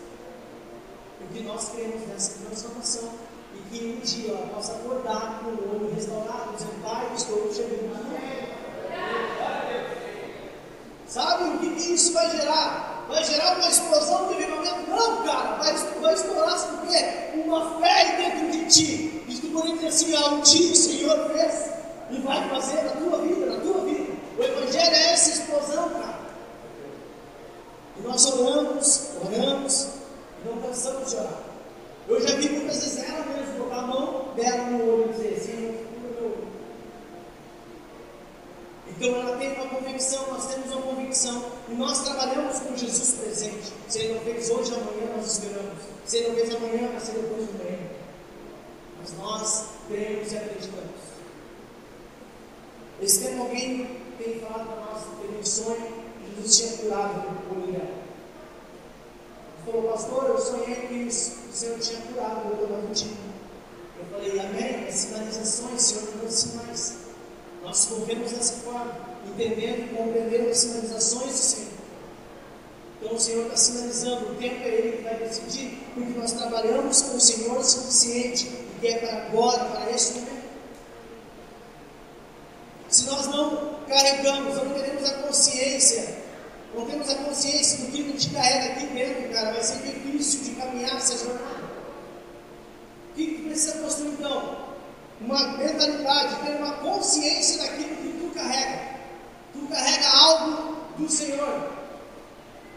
Porque nós cremos nessa transformação. E que um dia ela possa acordar com o olho restaurado, dizendo, Pai, estou chegando Sabe o que, que isso vai gerar? vai gerar uma explosão de avivamento? Não, cara, vai, vai estourar, sabe por quê? Uma fé dentro de ti. E tu pode dizer assim, ah, um dia o Senhor fez e vai fazer na tua vida, na tua vida. O Evangelho é essa explosão, cara. E nós oramos, oramos, e não cansamos de orar. Eu já vi muitas vezes ela mesmo botar a mão dela no olho e dizer, Senhor, Então ela tem uma convicção, nós temos uma convicção, e nós trabalhamos com Jesus presente. Se ele não fez hoje, amanhã nós esperamos. Se ele não fez amanhã, vai ser depois de amanhã. Mas nós cremos e acreditamos. Esse tempo alguém tem falado para nós, teve um sonho, Jesus tinha curado o mulher. Falou, pastor, eu sonhei que o Senhor tinha curado o meu Eu falei, amém, as sinalizações, Senhor, não deu sinais. Nós convemos dessa forma, entendendo e compreendendo as sinalizações do Senhor. Então o Senhor está sinalizando, o tempo é Ele que vai decidir, porque nós trabalhamos com o Senhor suficiente e é para agora, para esse momento. Se nós não carregamos, não temos a consciência, não temos a consciência do que a gente carrega aqui dentro, cara, vai ser difícil de caminhar essa jornada. O que precisa construir então? Uma mentalidade, ter uma consciência daquilo que tu carrega. Tu carrega algo do Senhor.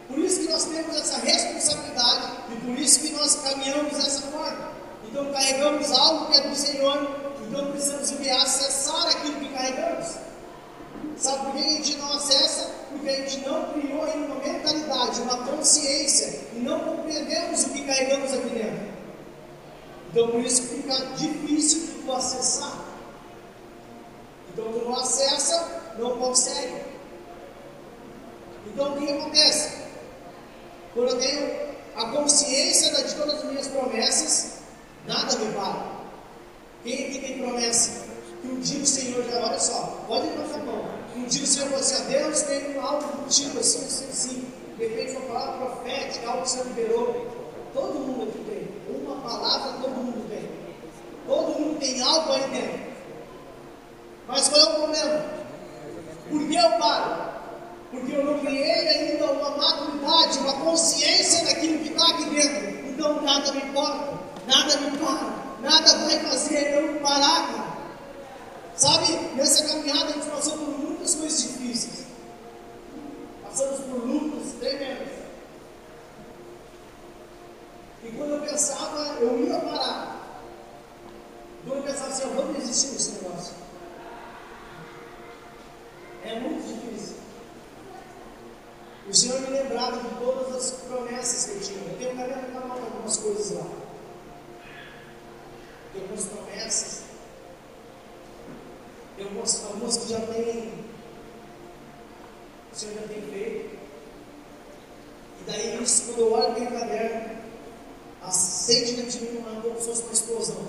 Por isso que nós temos essa responsabilidade e por isso que nós caminhamos dessa forma. Então carregamos algo que é do Senhor, então precisamos enviar acessar aquilo que carregamos. Sabe por que a gente não acessa? Porque a gente não criou ainda uma mentalidade, uma consciência e não compreendemos o que carregamos aqui dentro. Então por isso fica difícil de tu acessar. Então tu não acessa, não consegue. Então o que acontece? Quando eu tenho a consciência de todas as minhas promessas, nada me para. Quem aqui tem promessa? Que um dia o Senhor já, olha só, pode para a mão. Que um dia o Senhor falou assim, Deus tem algo contigo, assim, assim, assim. De repente uma palavra profética, algo que Senhor liberou. Todo mundo aqui tem uma palavra todo mundo tem. Todo mundo tem algo aí dentro. Mas qual é o problema? Por que eu paro? Porque eu não criei ainda uma maturidade, uma consciência daquilo que está aqui dentro. Então nada me importa, nada me para, nada vai fazer eu parar, cara. Sabe, nessa caminhada a gente passou por muitas coisas difíceis. Passamos por lutas tremendas. E quando eu pensava, eu ia parar. Quando eu pensava assim, eu vou desistir desse negócio. É muito difícil. O Senhor me lembrava de todas as promessas que eu tinha. Eu tenho de canal algumas coisas lá. Tem algumas promessas. Tem algumas, algumas que já tem. O Senhor já tem feito. E daí quando eu olho meu caderno, acende dentro de mim uma, como se fosse uma explosão,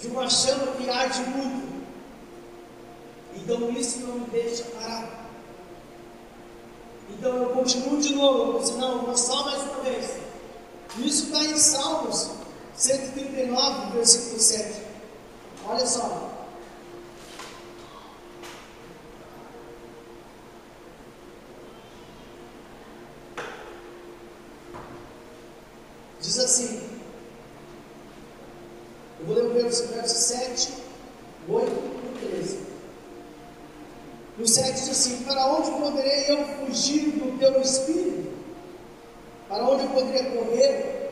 de uma chama que arde muito. Então isso não me deixa parar. Então eu continuo de novo, eu disse, não, vou só mais uma vez. Isso está em Salmos 139, versículo 7. Olha só. Diz assim: eu vou ler o verso, verso 7, 8 e 13. No 7 diz assim: Para onde poderei eu fugir do teu espírito? Para onde eu poderia correr?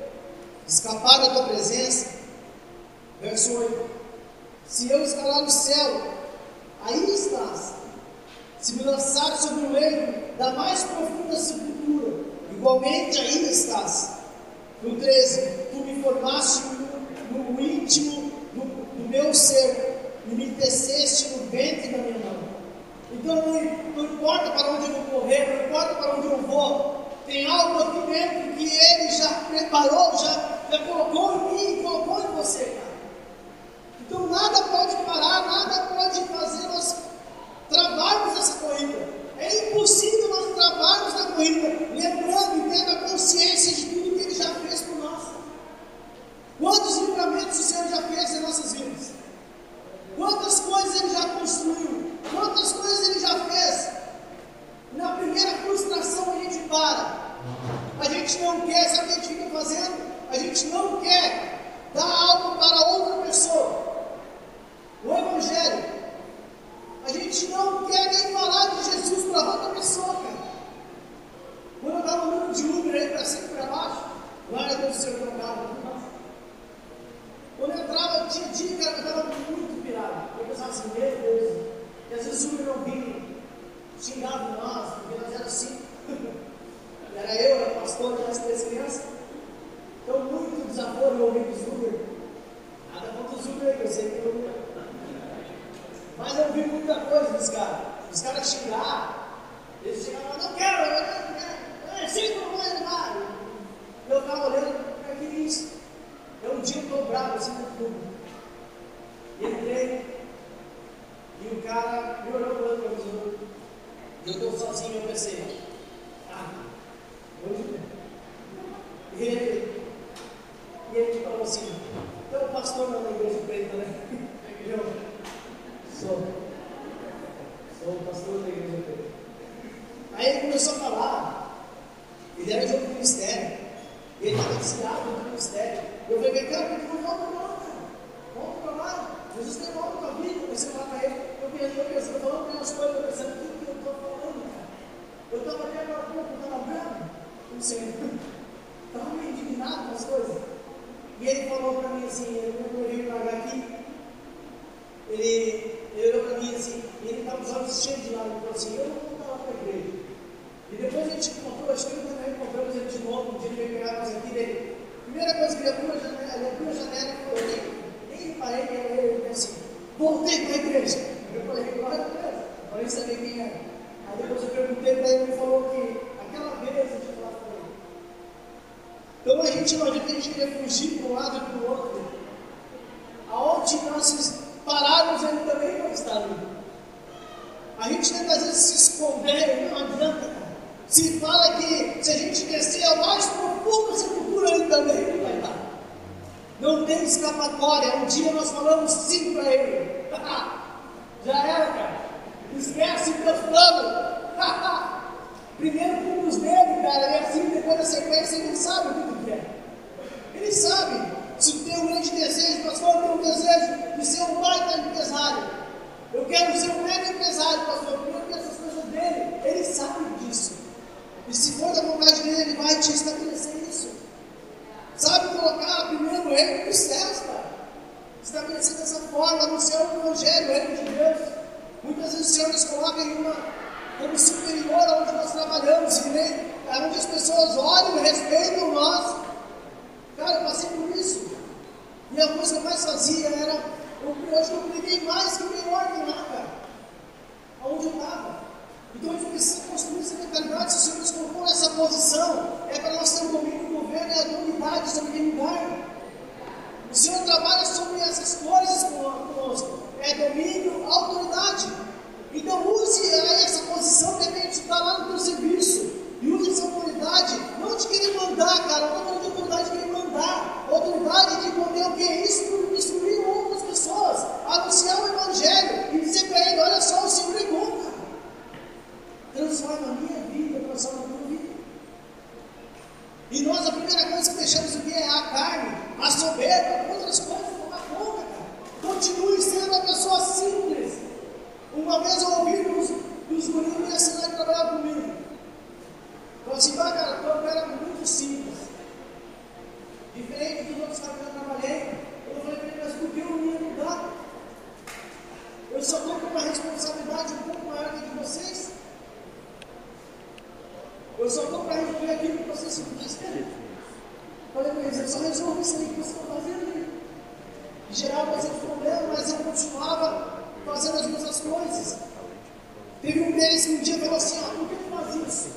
Escapar da tua presença? Verso 8: Se eu escalar o céu, aí estás. Se me lançar sobre o leito da mais profunda sepultura, igualmente aí estás. No 13: Tu me formaste íntimo do, do meu ser e me teceste no ventre da minha mão. Então não, não importa para onde eu vou correr, não importa para onde eu vou, tem algo aqui dentro que Ele já preparou, já, já colocou em mim, colocou em você, cara. Então nada pode parar, nada pode fazer nós travarmos essa corrida. É impossível nós travarmos na corrida, lembrando e tendo a consciência de tudo que Ele já fez. Quantos livramentos o Senhor já fez em nossas vidas? Quantas coisas Ele já construiu? Quantas coisas Ele já fez? Na primeira frustração a gente para. A gente não quer, sabe o que a gente fica fazendo? A gente não quer dar algo para outra pessoa. O Evangelho. A gente não quer nem falar de Jesus para outra pessoa, cara. Quando eu estava andando de Uber aí para cima e para baixo, glória a Deus, o Senhor não carro. Quando eu entrava dia a dia, cara, eu estava muito pirado. Eu pensava assim, meu Deus. E às vezes o meu vinha, xingava nós, porque nós éramos cinco. era eu, era pastor, era as três crianças. Então, muito desaforo eu ouvi do Zuber. Nada contra o Zuber que eu sei que eu. É. Mas eu vi muita coisa dos caras. Os caras xingaram. Eles chegavam não quero, não quero, não quero, não quero, não quero, não Eu estava olhando não quero, não é quero, isso. Eu um dia estou bravo assim no tubo. Entrei, e o cara me olhou para o retrovisor. E eu estou sozinho, eu pensei, ah, hoje E ele, e ele falou assim, tem um pastor na igreja preta, né? Eu sou. Sou o pastor da igreja preta. Aí ele começou a falar, ele era de outro ministério, ele desviado do ministério. Eu falei, cara, por que não volta não, cara? Volta para lá. Jesus tem uma outra vida, você fala para ele. Eu pensei, eu pensei, falando umas coisas, eu pensando, o que eu estou falando, cara? Eu estava até agora pouco, estava bravo, não sei, estava meio indignado com as coisas. E ele falou para mim assim, eu veio pagar aqui, ele, ele olhou para mim assim, e ele estava com os olhos cheios de lágrimas, falou assim, eu não vou voltar para a igreja. E depois a gente encontrou, que eu também encontramos ele de novo, um dia ele veio pegar nós aqui dele. Primeira coisa que ele abriu a janela, ele abriu a janela e falou, nem, nem reparei que era ele, ele assim, voltei para a igreja. Eu falei, glória a Deus, agora ele sabia quem era. Aí depois eu perguntei para ele, ele falou que aquela vez a gente com ele. Então a gente não adianta a gente querer fugir para um lado e para o outro. Aonde nós pararmos, ele também não está ali. A gente tenta às vezes se esconder, não adianta. Se fala que se a gente descer ao mais profundo sepultura, ele também não vai estar. Não tem escapatória. Um dia nós falamos sim para ele. Já era, cara. Esquece plano. Primeiro cumpre os dele, cara, e assim depois da sequência ele sabe o que tu quer. Ele sabe. Se tem um grande desejo, pastor, eu tenho um desejo de ser um baita empresário. Eu quero ser um mega empresário, pastor. Eu quero essas coisas dele. Ele sabe disso. E se for da vontade dele, ele vai te estabelecer isso. Sabe colocar primeiro ele nos céus, cara. Estabelecer dessa forma, anunciar o Evangelho, o reino de Deus. Muitas vezes o Senhor nos coloca em uma como superior aonde nós trabalhamos, e nem onde as pessoas olham e respeitam nós. Cara, eu passei por isso. E a coisa que eu mais fazia era, eu, que eu preguei mais que o ordem lá, cara. Aonde eu estava. Então a gente precisa construir essa mentalidade. Se o Senhor nos colocou nessa posição, é para nós termos domínio do governo e a autoridade sobre aquele lugar. O Senhor trabalha sobre essas coisas conosco. É domínio, autoridade. Então use essa posição, de repente está lá no teu serviço. E use essa autoridade, não de querer mandar, cara, não de autoridade de querer mandar, autoridade de poder o que é isso, instruir outras pessoas, anunciar o Evangelho e dizer para ele, olha só, o Senhor é cara. Transforma a minha vida, transforma a tua vida. E nós a primeira coisa que deixamos o que é a carne, a soberba, outras coisas, tomar conta, cara. Continue sendo uma pessoa simples. Uma vez eu ouvi dos guris me ensinar a trabalhar comigo. Falou assim, vai cara, tu era muito simples. Diferente dos outros caras que eu trabalhei, eu falei para ele, mas por que eu não ia mudar? Eu só estou com uma responsabilidade um pouco maior que a de vocês. Eu só estou para resolver aquilo que vocês fizeram. Falei para eles, eu só resolvo isso aí que vocês estão fazendo aí. Gerava bastante problema, mas eu continuava fazendo as mesmas coisas. Teve um deles que um dia falou assim, ó, por que tu faz isso?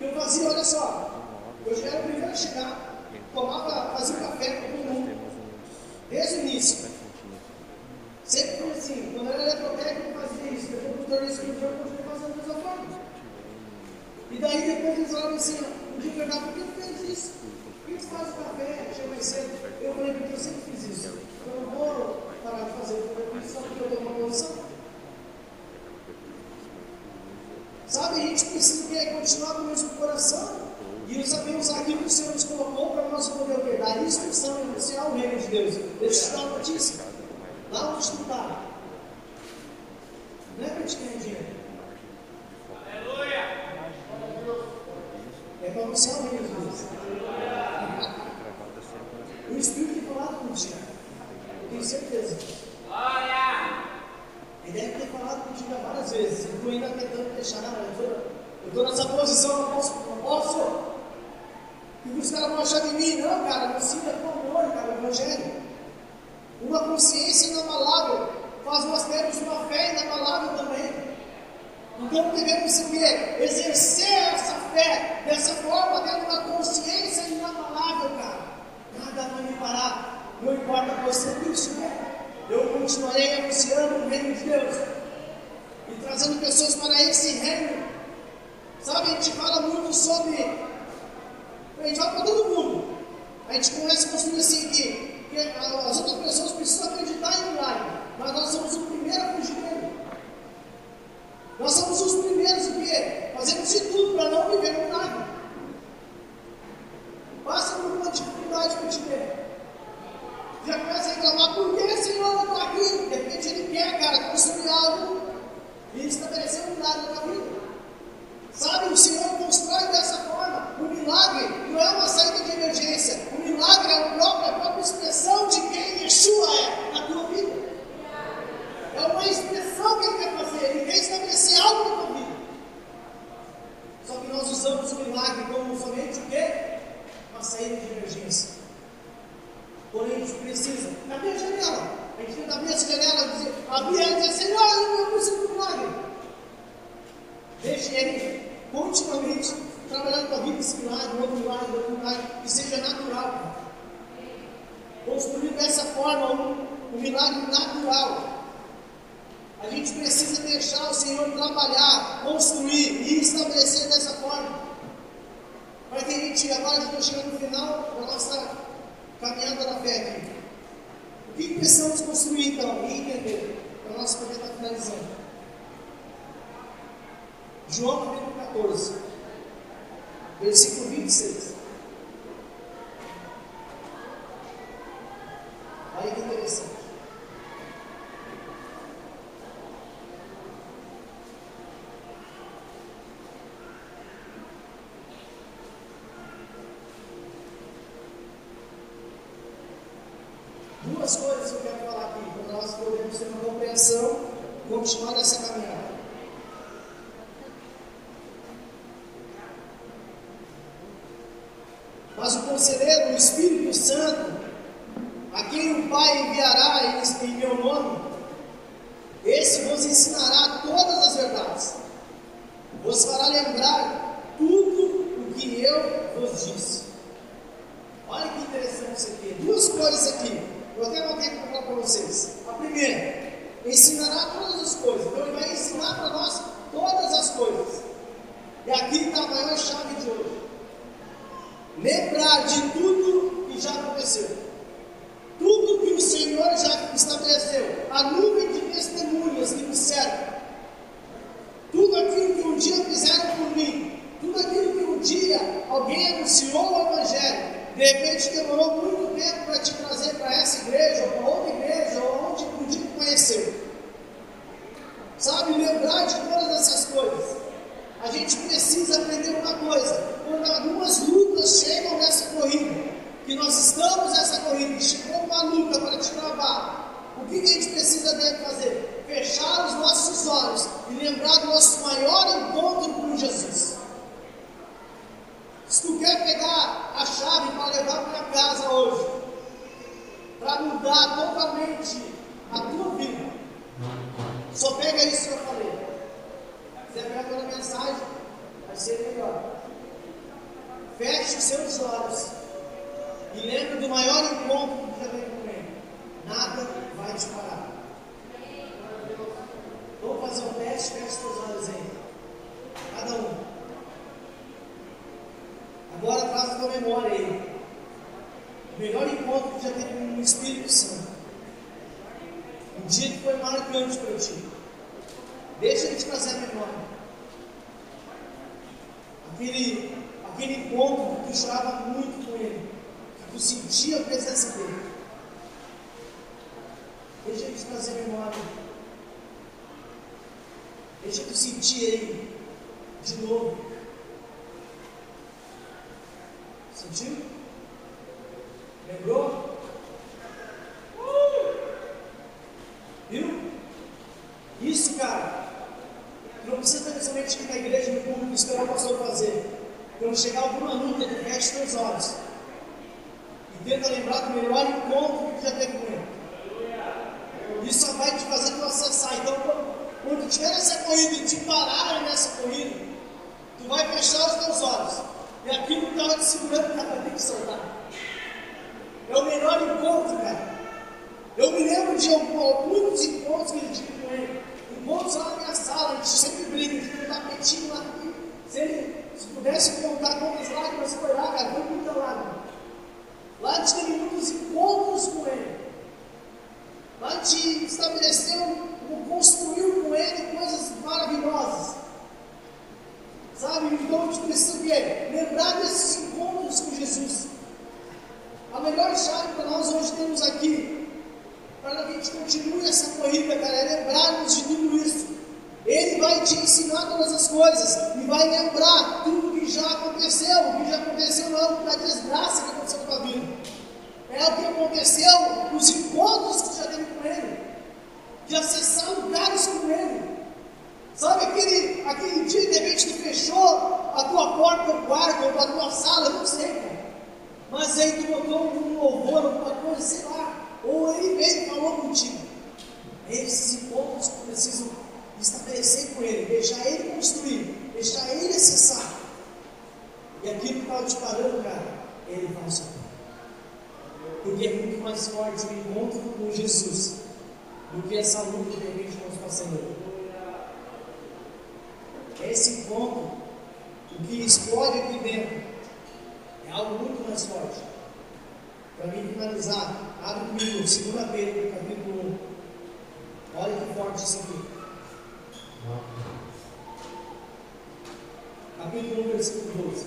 Eu fazia, olha só, eu já era o primeiro a chegar, tomava, fazia um café com todo mundo. Desde o início. Sempre foi assim, quando eu era eletrotécnico eu fazia isso, depois do torneio de eu continuei fazendo da mesma forma. E daí depois eles falaram assim, um dia eu perguntava, por que tu fez isso? Por que tu faz o café, chega mais cedo? Eu falei, porque eu sempre fiz isso. Eu não vou parar de fazer, eu fiz só porque eu tenho uma posição. Sabe, a gente precisa ter, continuar com o mesmo coração e saber usar aquilo que o Senhor nos colocou para nós poder ver, dar instrução e anunciar o reino de Deus. Deixa eu te dar uma notícia. Lá onde tu está. Não é para te ganhar dinheiro. É para anunciar o reino de Deus. O Espírito tem falado contigo. Eu tenho certeza. Ele deve ter falado contigo várias vezes. Eu estou ainda tentando deixar, eu estou nessa posição, não posso, não posso. Que os caras vão achar de mim? Não, cara, não sinta com amor, cara, o Evangelho. Uma consciência inabalável. mas nós temos uma fé inabalável também. Então devemos o quê? Exercer essa fé dessa forma, tendo uma consciência inabalável, cara. Nada vai me parar. Não importa qual seja isso, né? Eu continuarei anunciando o reino de Deus e trazendo pessoas para esse reino. Sabe, a gente fala muito sobre. A gente fala para todo mundo. A gente começa a construir assim que, que as outras pessoas precisam acreditar em milagre, mas nós somos o primeiro a fugir dele. Nós somos os primeiros o quê? Fazemos de tudo para não viver um milagre. Passa por uma dificuldade que te der. Já começa a reclamar, por que Senhor eu estou aqui? De repente ele quer, cara, construir algo e estabelecer um milagre na vida. Sabe, o Senhor constrói dessa forma. O milagre não é uma saída de emergência. O milagre é a própria, a própria expressão de quem Yeshua é. É uma expressão que ele quer fazer. Ele quer estabelecer algo na tua vida. Só que nós usamos o milagre como somente o quê? Uma saída de emergência. Porém, a gente precisa. Cadê a janela? A gente tenta abrir essa janela dizer, abrir ela e dizer, Senhor, eu preciso do milagre. Deixe ele continuamente trabalhando com a vida esse milagre, outro milagre, outro milagre, que seja natural. Construir dessa forma um, um milagre natural. A gente precisa deixar o Senhor trabalhar, construir e estabelecer dessa forma. Para que a gente, agora está chegando no final da nossa caminhada da fé aqui. O que precisamos construir então e entender? Para nós poder estar finalizando. João capítulo 14, versículo 26. encontro com Jesus do que essa luta que a gente está fazendo. É esse encontro, o que explode aqui dentro, é algo muito mais forte. Para mim finalizar, abre comigo, segunda feira capítulo 1. Olha que forte isso aqui. Capítulo 1, versículo 12.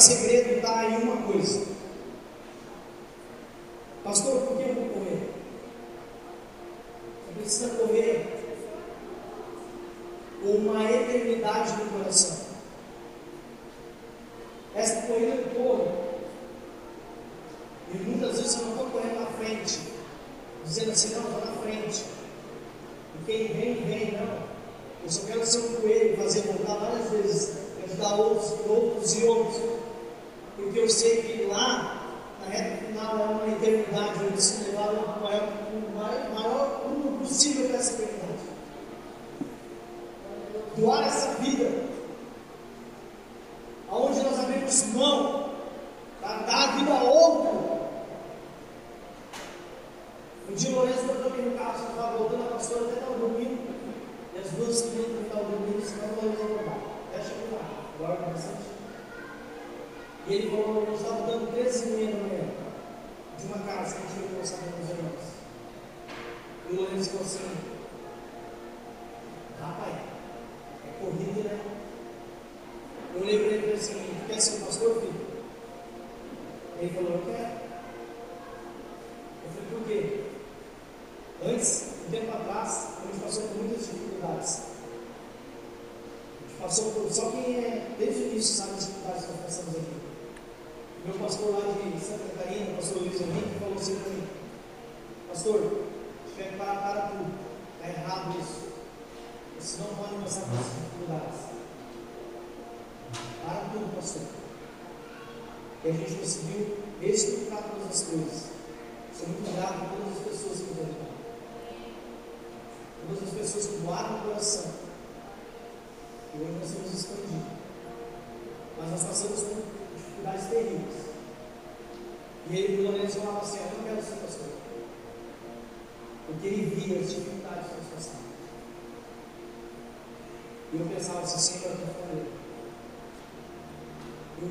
segredo está em uma coisa: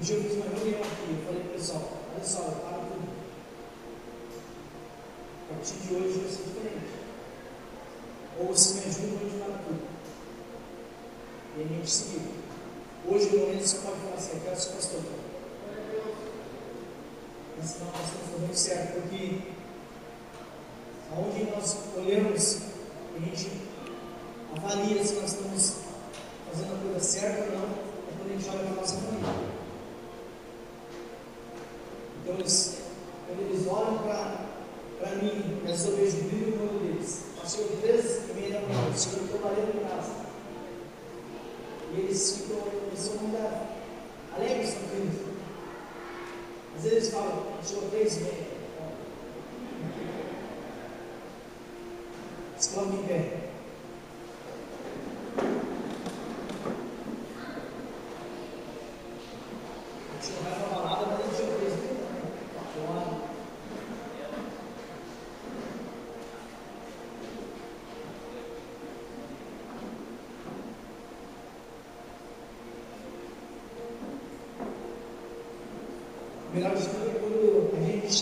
dia eu fiz uma reunião aqui, eu falei, pessoal, olha só, eu paro tudo. A partir de hoje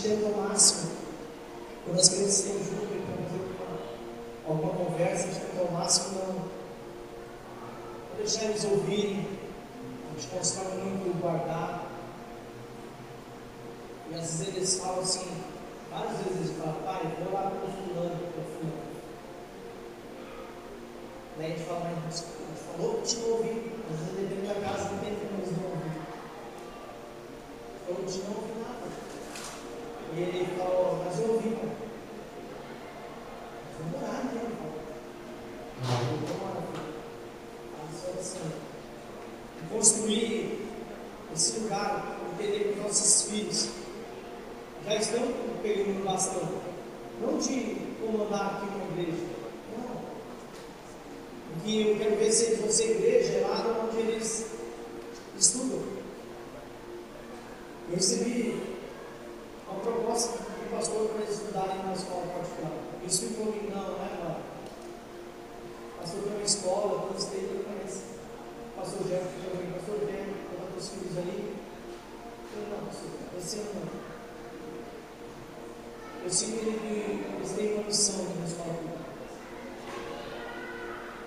chega máximo. Você não. Eu sinto que eles têm deu uma missão de nos valor.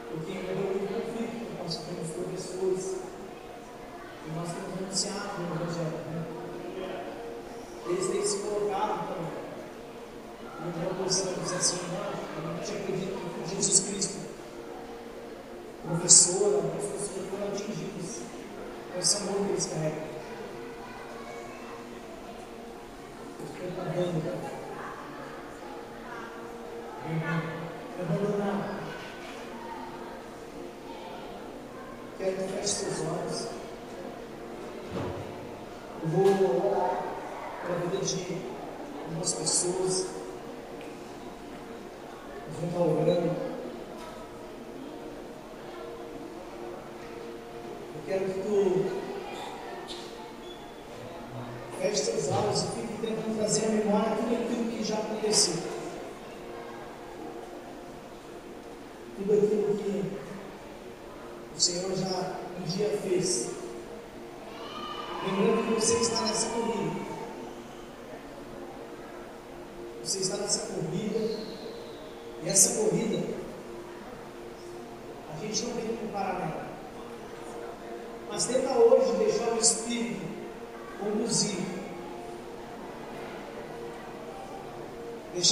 Porque eu tenho conflito que nós temos por pessoas e nós temos anunciado no Evangelho. Né? Eles têm se colocado também. Numa posição de dizer assim, não, eu não te acredito que Jesus Cristo, professora, professora, foram atingidas. com esse amor que eles carregam. Venga.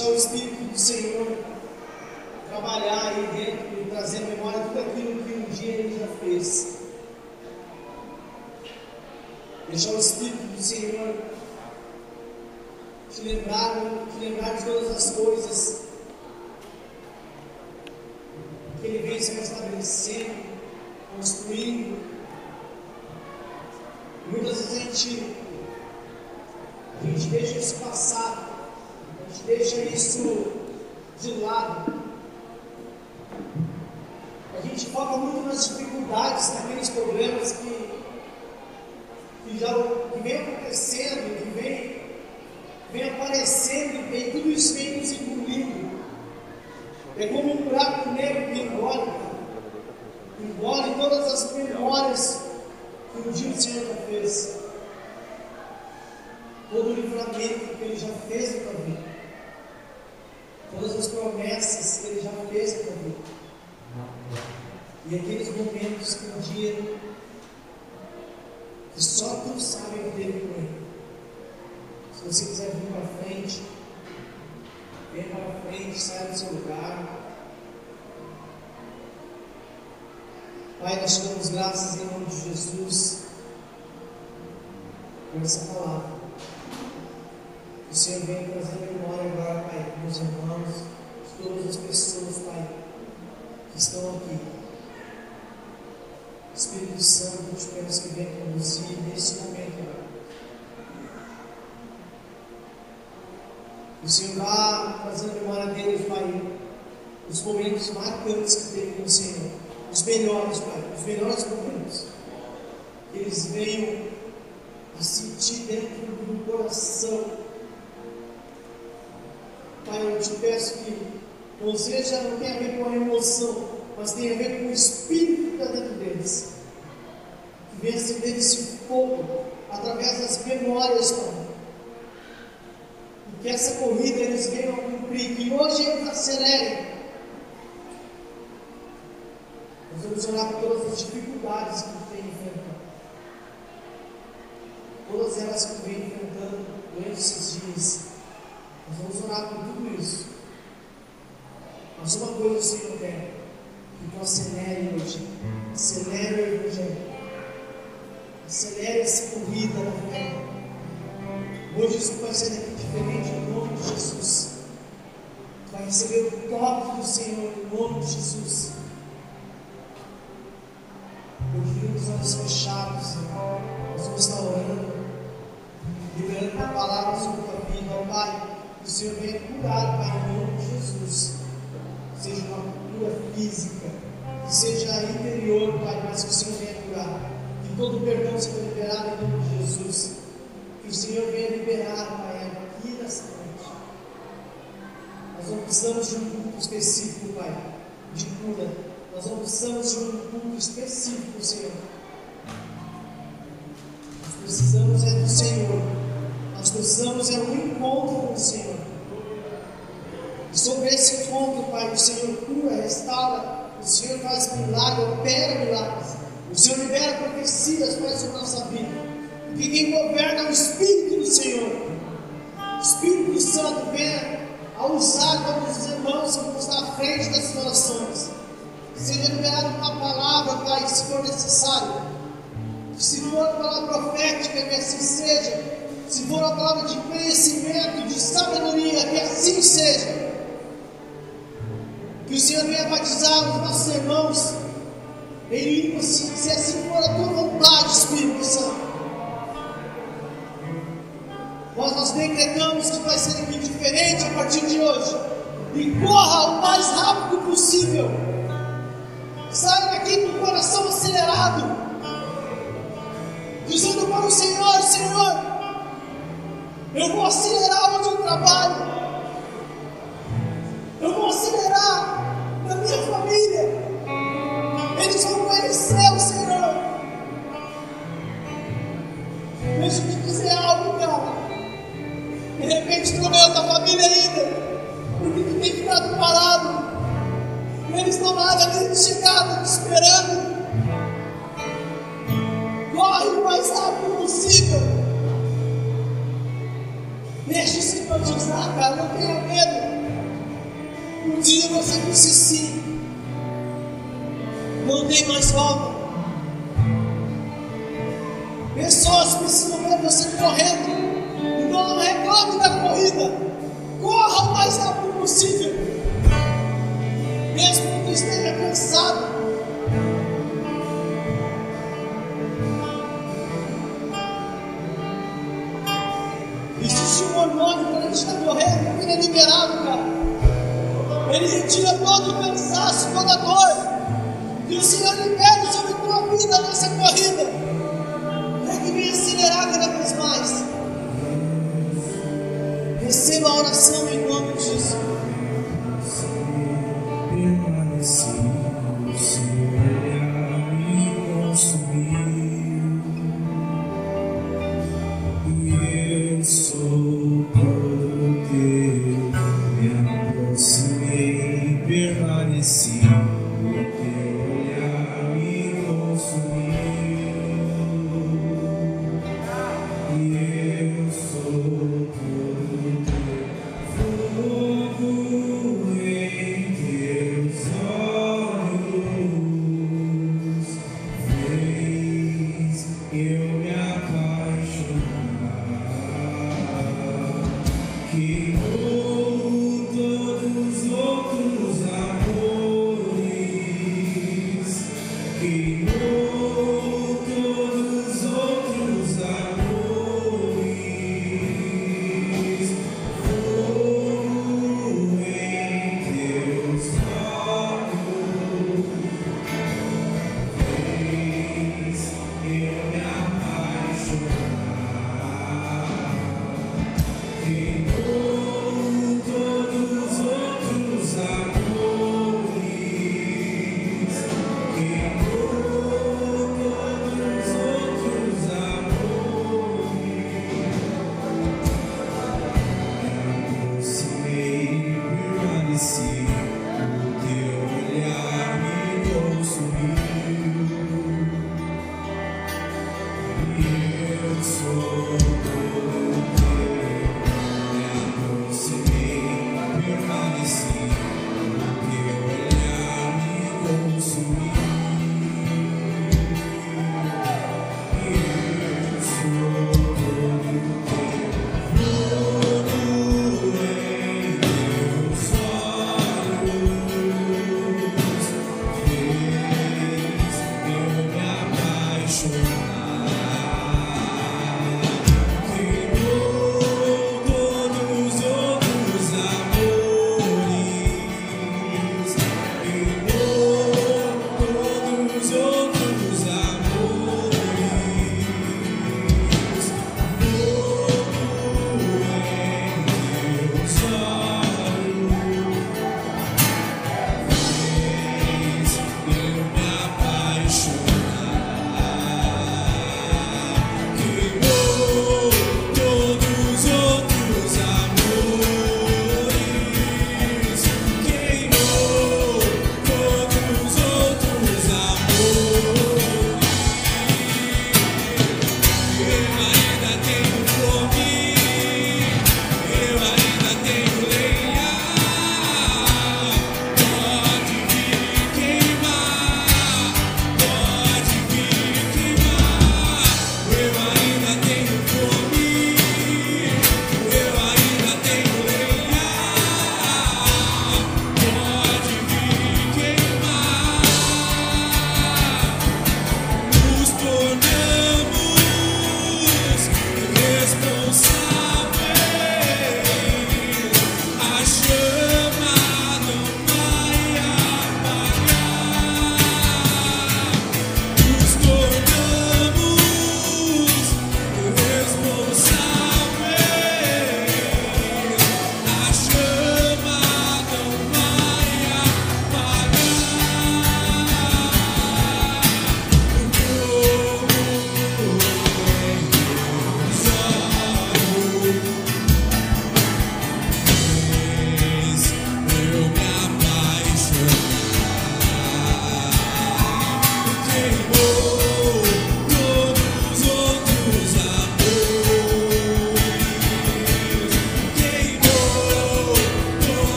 shall me. Não precisamos de um culto específico, Pai, de cura. Nós não precisamos de um culto específico, Senhor. Nós precisamos é do Senhor. Nós precisamos é um encontro com o Senhor. E sobre esse encontro, Pai, o Senhor cura, restaura, o Senhor faz milagre, opera milagres. O Senhor libera profecias sobre a nossa vida. Porque quem governa é o Espírito do Senhor. Frente das situações. Seja liberada uma palavra, Pai, se for necessário. Se for a palavra profética, que assim seja. Se for a palavra de conhecimento, de sabedoria, que assim seja. Que o Senhor venha batizar os nossos irmãos em línguas, se, se assim for a tua vontade, Espírito Santo. Nós decretamos que vai ser aqui diferente a partir de hoje. E corra o mais rápido possível. Saia daqui com o coração acelerado. Dizendo para o Senhor, Senhor, eu vou acelerar onde eu trabalho. Eu vou acelerar na minha família. Eles vão conhecer o Senhor. Deixa eu te dizer algo, cara. De repente tu não da família ainda. Ficado parado. Eles estão lá na linha de te esperando. Corre o mais rápido possível. Te usar, cara. Não tenha medo. Um dia você disse sim. Não tem mais volta. Pessoas precisam ver você correndo. Então não reclame da corrida. Corra o mais rápido possível. Mesmo que esteja cansado. Existe um hormônio quando a gente está correndo, que ele é liberado, cara. Ele retira todo o cansaço, toda a dor. E o Senhor libera sobre tua vida nessa corrida. Para que venha acelerar cada vez mais. Receba a oração em nome de Jesus.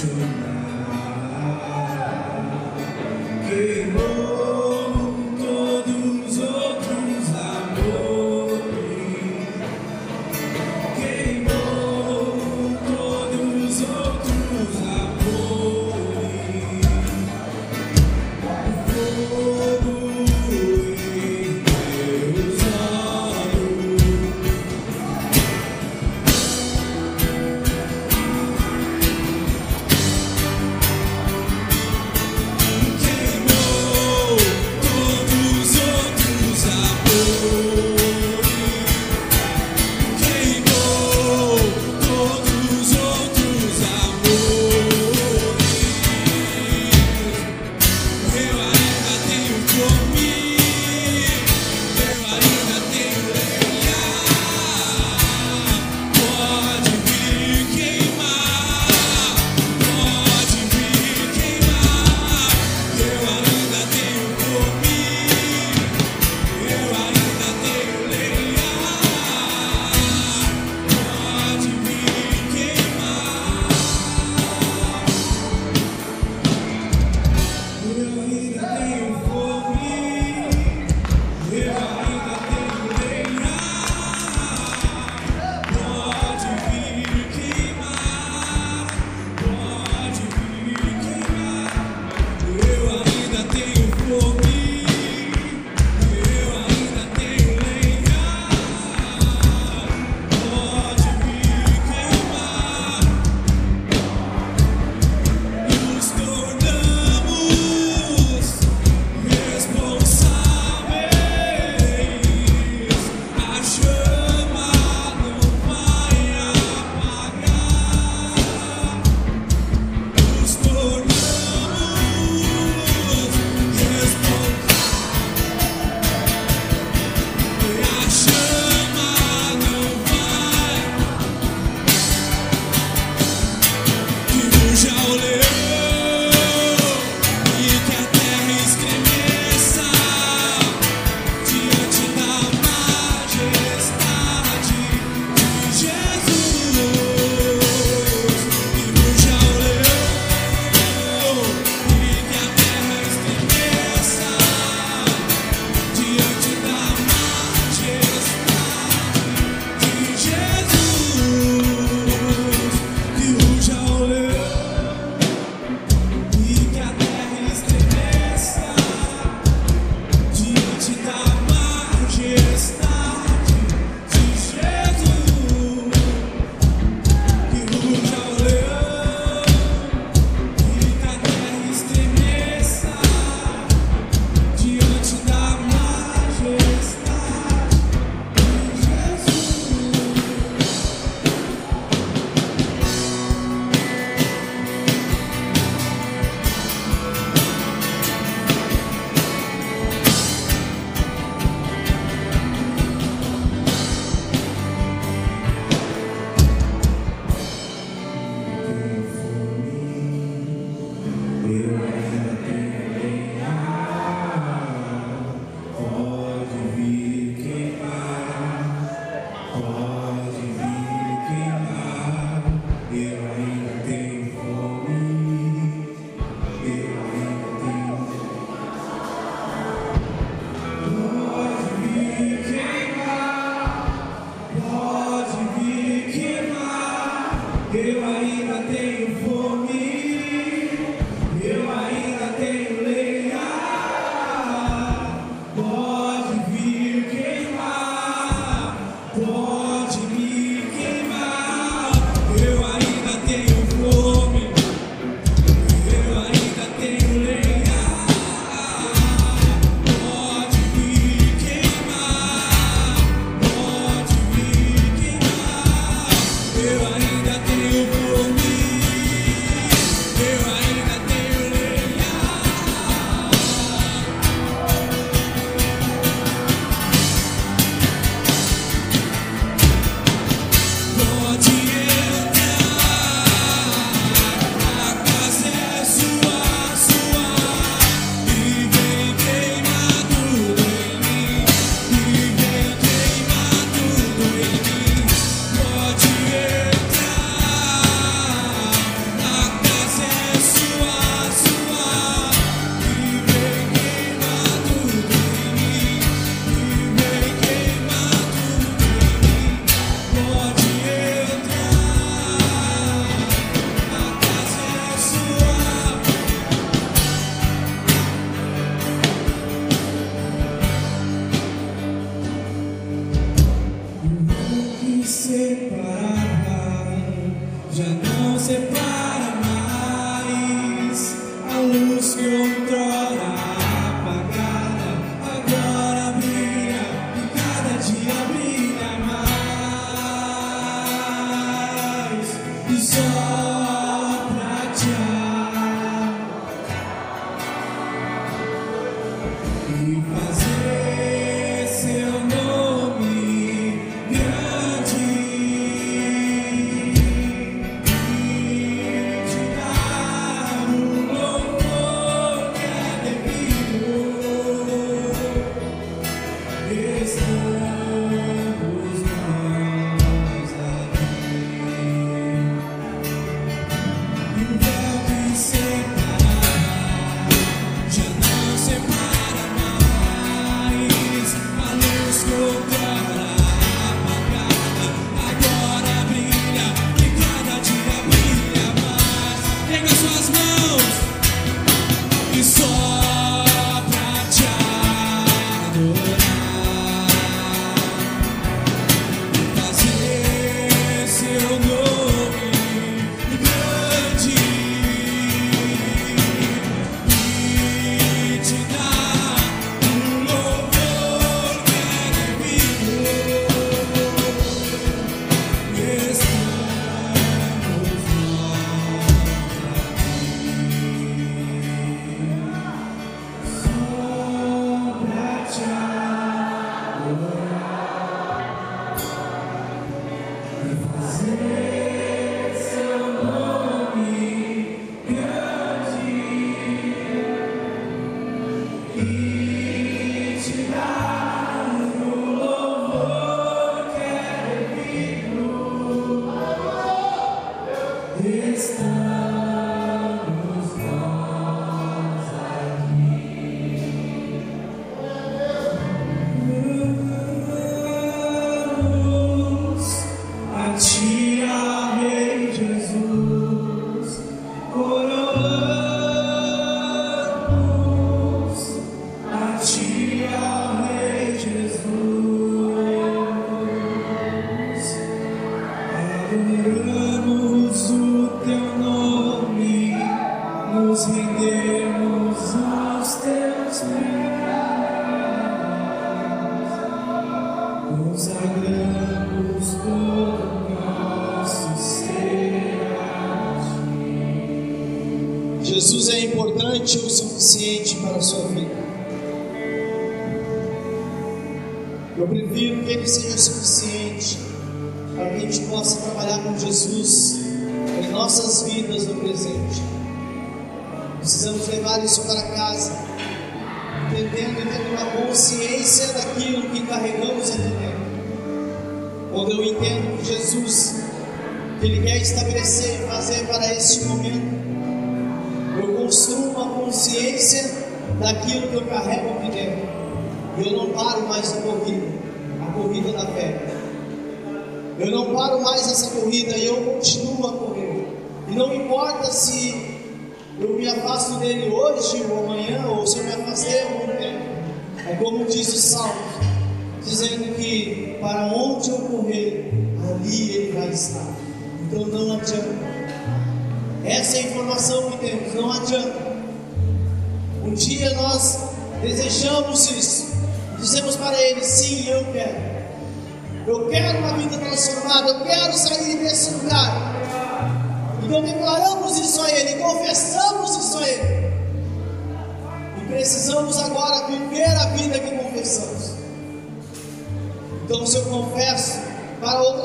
tonight. Game over. Eu carrego aqui dentro. E eu não paro mais a corrida, a corrida da fé. Eu não paro mais essa corrida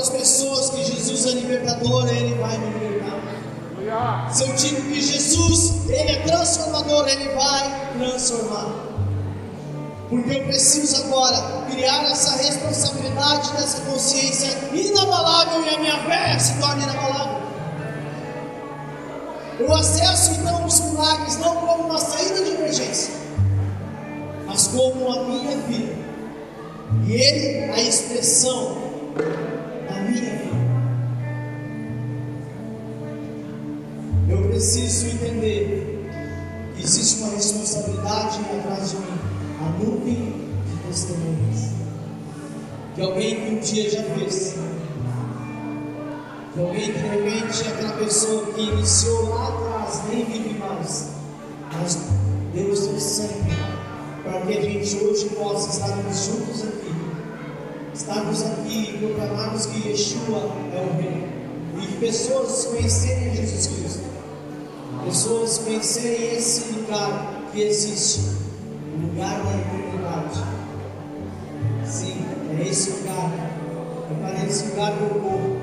outras pessoas que Jesus é libertador, Ele vai me libertar. Se eu digo que Jesus Ele é transformador, Ele vai transformar. Porque eu preciso agora criar essa responsabilidade dessa consciência inabalável e a minha fé se torna inabalável. Eu acesso então os milagres não como uma saída de emergência, mas como a minha vida. E Ele a expressão minha. Eu preciso entender que existe uma responsabilidade atrás de mim a nuvem de testemunhas. De alguém que um dia já fez. De alguém que de repente é aquela pessoa que iniciou lá atrás, nem vive mais. Mas Deus trouxe sempre para que a gente hoje possa estarmos juntos aqui. Estarmos aqui e proclamarmos que Yeshua é o Rei. E pessoas conhecerem Jesus Cristo. Pessoas conhecerem esse lugar que existe. O lugar da eternidade. Sim, é esse lugar. É para esse lugar que eu vou.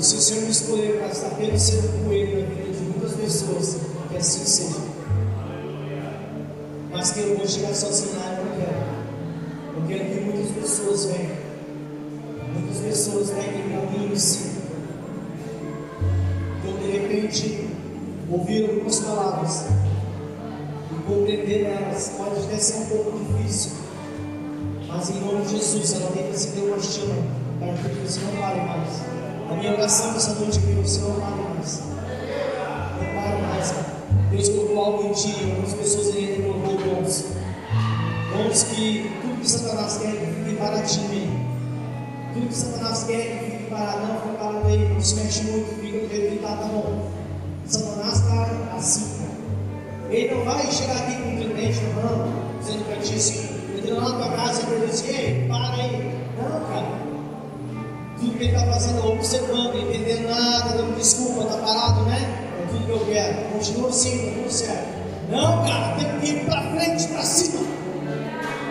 Se o Senhor me escolher para estar apenas sendo coelho na vida de muitas pessoas, que assim seja. Mas que eu vou chegar sozinho lá, eu não quero. Eu quero que muitas pessoas venham. Muitas pessoas venham para mim e me sigam. Então, de repente, ouvir algumas palavras e compreender elas pode até ser um pouco difícil. Mas em nome de Jesus, ela tem que acender uma chama para que você não pare mais. A minha oração essa noite é que você não pare mais. Não pare mais. Deus colocou algo em ti, algumas pessoas ainda colocou que tudo que Satanás quer que fique paradinho aí. Tudo que Satanás quer que fique parado, não, fica aí, não se mexe muito, fica jeito que está, tá bom. Satanás está assim, cara. Ele não vai chegar aqui com um tridente na mão, dizendo para ti assim, entrando lá na tua casa e dizer ei, para aí. Não, cara. Tudo que ele está fazendo observando, não entendendo nada, dando desculpa, está parado, né? É tudo que eu quero. Continua assim, está tudo certo. Não, cara, tem que ir para frente, para cima.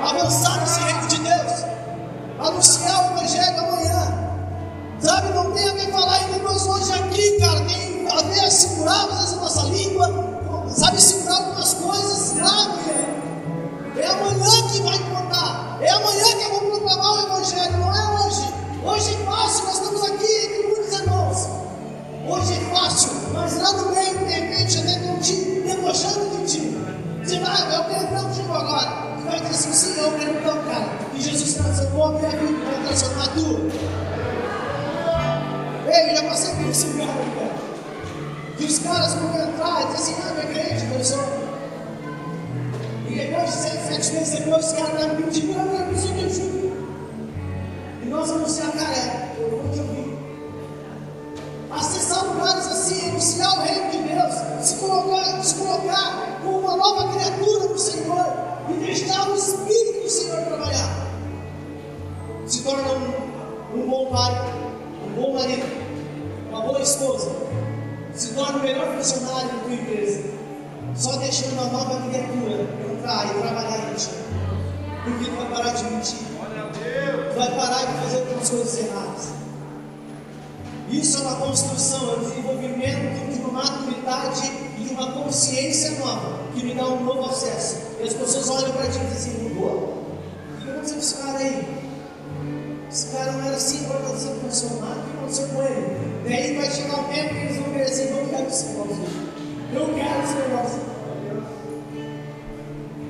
Avançar nesse reino de Deus. Anunciar o Evangelho amanhã. Sabe, não tem a ver falar em línguas hoje aqui, cara. Tem a ver segurar às vezes a nossa língua. Sabe, segurar algumas coisas amanhã. É amanhã que vai importar. É amanhã que eu vou proclamar o Evangelho, não é hoje. Hoje é fácil, nós estamos aqui entre muitos irmãos. Hoje é fácil, mas lá no meio, de repente, até estão te debochando de ti. Você vai, eu entrar contigo agora. Vai sim, eu quero então, cara. E Jesus transformou a minha vida, vai transformar a tua. Ei, já passei por esse lugar, cara. Que os caras vão entrar e dizem não, é crente, eu sou. E depois de sete, meses depois, os caras me pedindo, não, eu preciso de ajuda. E nós anunciar, cara, eu vou te ouvir. Acessar lugares assim, anunciar o reino de Deus, se colocar, se colocar como uma nova criatura do Senhor e deixar o Espírito do Senhor trabalhar. Se torna um, um bom pai, um bom marido, uma boa esposa. Se torna o melhor funcionário da tua empresa. Só deixando uma nova criatura entrar e trabalhar em ti. Porque tu vai parar de mentir. Tu vai parar de fazer algumas coisas erradas. Isso é uma construção, é um desenvolvimento de uma maturidade e de uma consciência nova, que me dá um novo acesso. E as pessoas olham para ti e dizem mudou? O que esse cara aí? Esse cara não era assim, agora está sendo transformado, o que aconteceu com ele? Daí vai chegar um tempo que eles vão ver assim, não quero negócio. Eu quero esse negócio.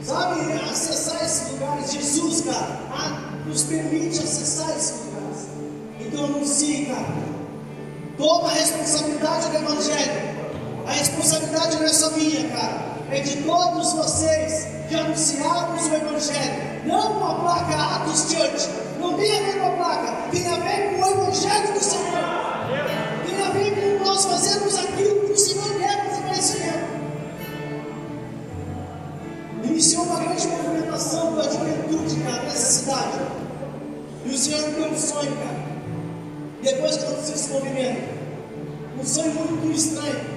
Sabe, acessar esses lugares, Jesus, cara, ah, nos permite acessar esses lugares. Então anuncie, cara. Toma a responsabilidade do Evangelho. A responsabilidade não é só minha, cara. É de todos vocês de anunciarmos o Evangelho. Não com a placa Atos Church. Não tem a ver com a placa. Tem a ver com o Evangelho do Senhor. Tem a ver com nós fazermos aquilo que o Senhor quer nos conhecimento. Iniciou uma grande movimentação da juventude, cara, nessa cidade. E o Senhor me deu um sonho, cara. Depois que aconteceu esse movimento, um sonho muito estranho.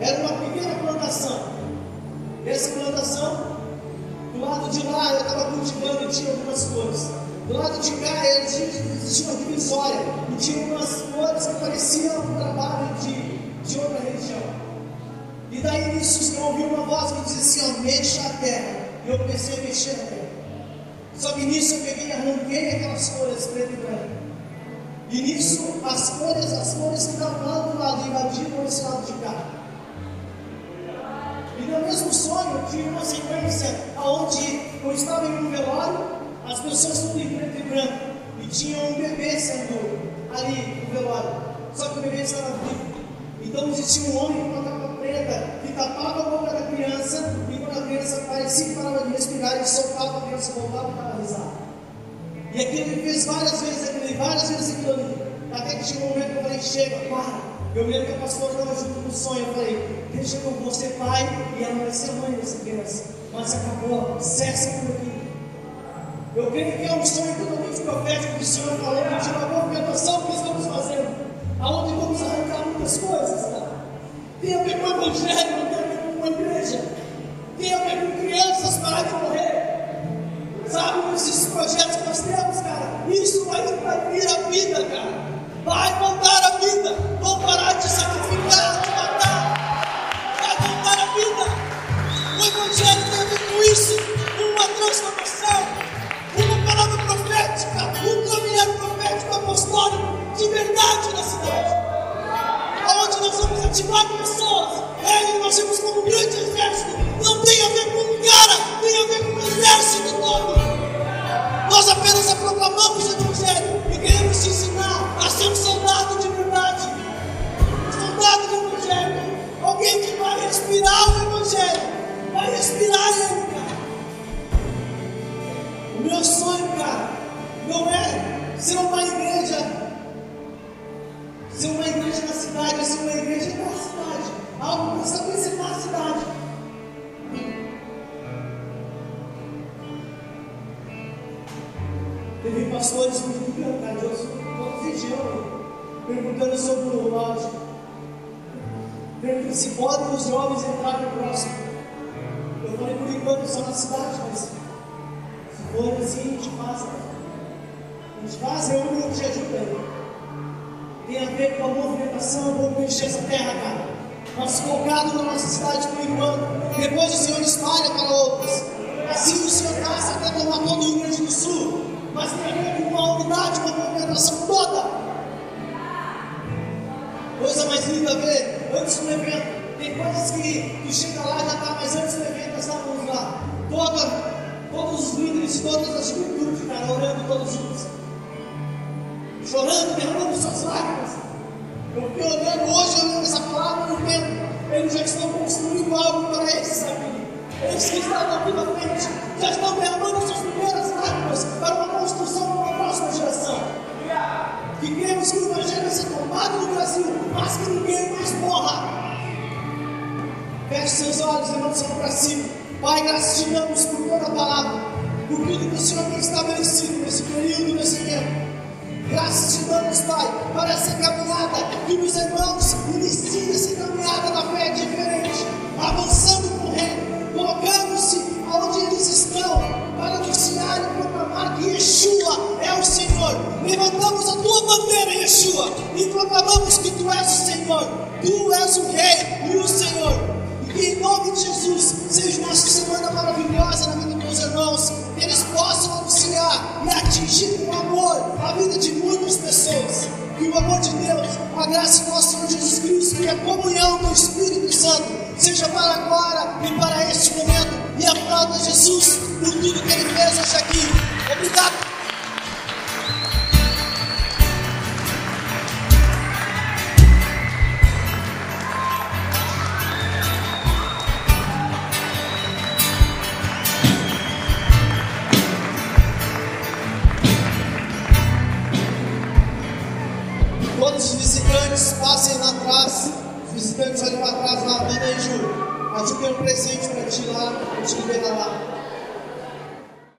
Era uma pequena plantação. Essa plantação, do lado de lá eu estava cultivando e tinha algumas flores. Do lado de cá existia uma divisória e tinha umas flores que pareciam um trabalho de, de outra região. E daí nisso eu ouvi uma voz que dizia assim, ó, mexa a terra. E eu comecei a mexer a terra. Só que nisso eu peguei e arranquei aquelas folhas preto e branco. E nisso as folhas, as flores que estavam lá do lado invadiram esse lado de cá. No mesmo sonho tinha uma sequência onde eu estava em um velório, as pessoas tudo em preto e branco, e tinha um bebê sendo ali no velório. Só que o bebê estava vivo. Então existia um homem com uma capa preta que tapava a boca da criança, e quando a criança parecia que parava de respirar, ele soltava a criança voltava para risar. E aquilo ele fez várias vezes aquilo várias vezes aquilo ali. Até que chegou um momento que eu falei, chega, para. Eu lembro que a pastora estava junto com o sonho. Eu falei, deixa eu ser pai e ela vai ser mãe dessa criança. Mas acabou, cessa por aqui. Eu creio que é um sonho totalmente profético que o Senhor falou de uma movimentação que estamos fazendo, aonde vamos arrancar muitas coisas. Tá? Tem a ver com o Evangelho, não tem a ver com uma igreja, tem a ver com crianças para de morrer. Sabe, esses projetos que nós temos, cara, isso vai, vai vir a vida, cara. Vai mandar a vida. Vão parar isso, uma transformação uma palavra profética, um caminhar profético apostólico de verdade na cidade. Onde nós vamos ativar pessoas, é, nós temos como um grande exército. Não tem a ver com um cara, tem a ver com um exército todo. Nós apenas proclamamos o Evangelho e queremos te ensinar a ser um soldado de verdade, soldado do Evangelho, alguém que vai respirar o Evangelho, vai respirar ele, meu sonho, cara, não é ser uma igreja, ser uma igreja na cidade, ser uma igreja na cidade, algo para estabelecer na cidade. Teve pastores muito corajosos, toda região, perguntando sobre o lógico. Perguntando se podem os jovens entrar no próximo. Eu falei por enquanto só na cidade, mas quando assim a gente faz, a gente faz reúne um dia de bem. Tem a ver com a movimentação, vamos mexer essa terra, cara. Nosso focado na nossa cidade por enquanto. Depois o Senhor espalha para outras. Assim o Senhor passa até tomar todo o Rio Grande do Sul. Mas tem a ver com uma unidade, uma movimentação toda. Coisa mais linda a ver, antes do evento. Tem coisas que tu chega lá já está, mas antes do evento nós estávamos lá. Toda todos os líderes de todas as culturas, cara, orando todos juntos, chorando, derramando suas lágrimas. Fiquei olhando hoje, olhando essa palavra, no tempo, eles já estão construindo algo para eles, sabe? Eles que estão aqui na frente já estão derramando suas primeiras lágrimas para uma construção para uma próxima geração. Que queremos que o Evangelho ser tomado no Brasil, mas que ninguém mais morra. Feche seus olhos, levante seu para cima. Pai, graças te damos por toda a palavra, por tudo que o Senhor tem estabelecido nesse período, nesse tempo. Graças te damos, Pai, para essa caminhada que os irmãos iniciam essa caminhada da fé diferente, avançando com o reino, colocando-se onde eles estão, para anunciar e proclamar que Yeshua é o Senhor. Levantamos a tua bandeira, Yeshua, e proclamamos que tu és o Senhor, tu és o Rei e o Senhor. Em nome de Jesus seja uma semana maravilhosa na vida dos meus irmãos. Que eles possam anunciar e atingir com amor a vida de muitas pessoas. Que o amor de Deus, a graça do nosso Senhor Jesus Cristo e a comunhão do Espírito Santo seja para agora e para este momento. E aplauda Jesus por tudo que Ele fez hoje aqui. Obrigado. Visitantes ali para trás aí, Ju. A Ju tem um presente para ti lá, eu te lá.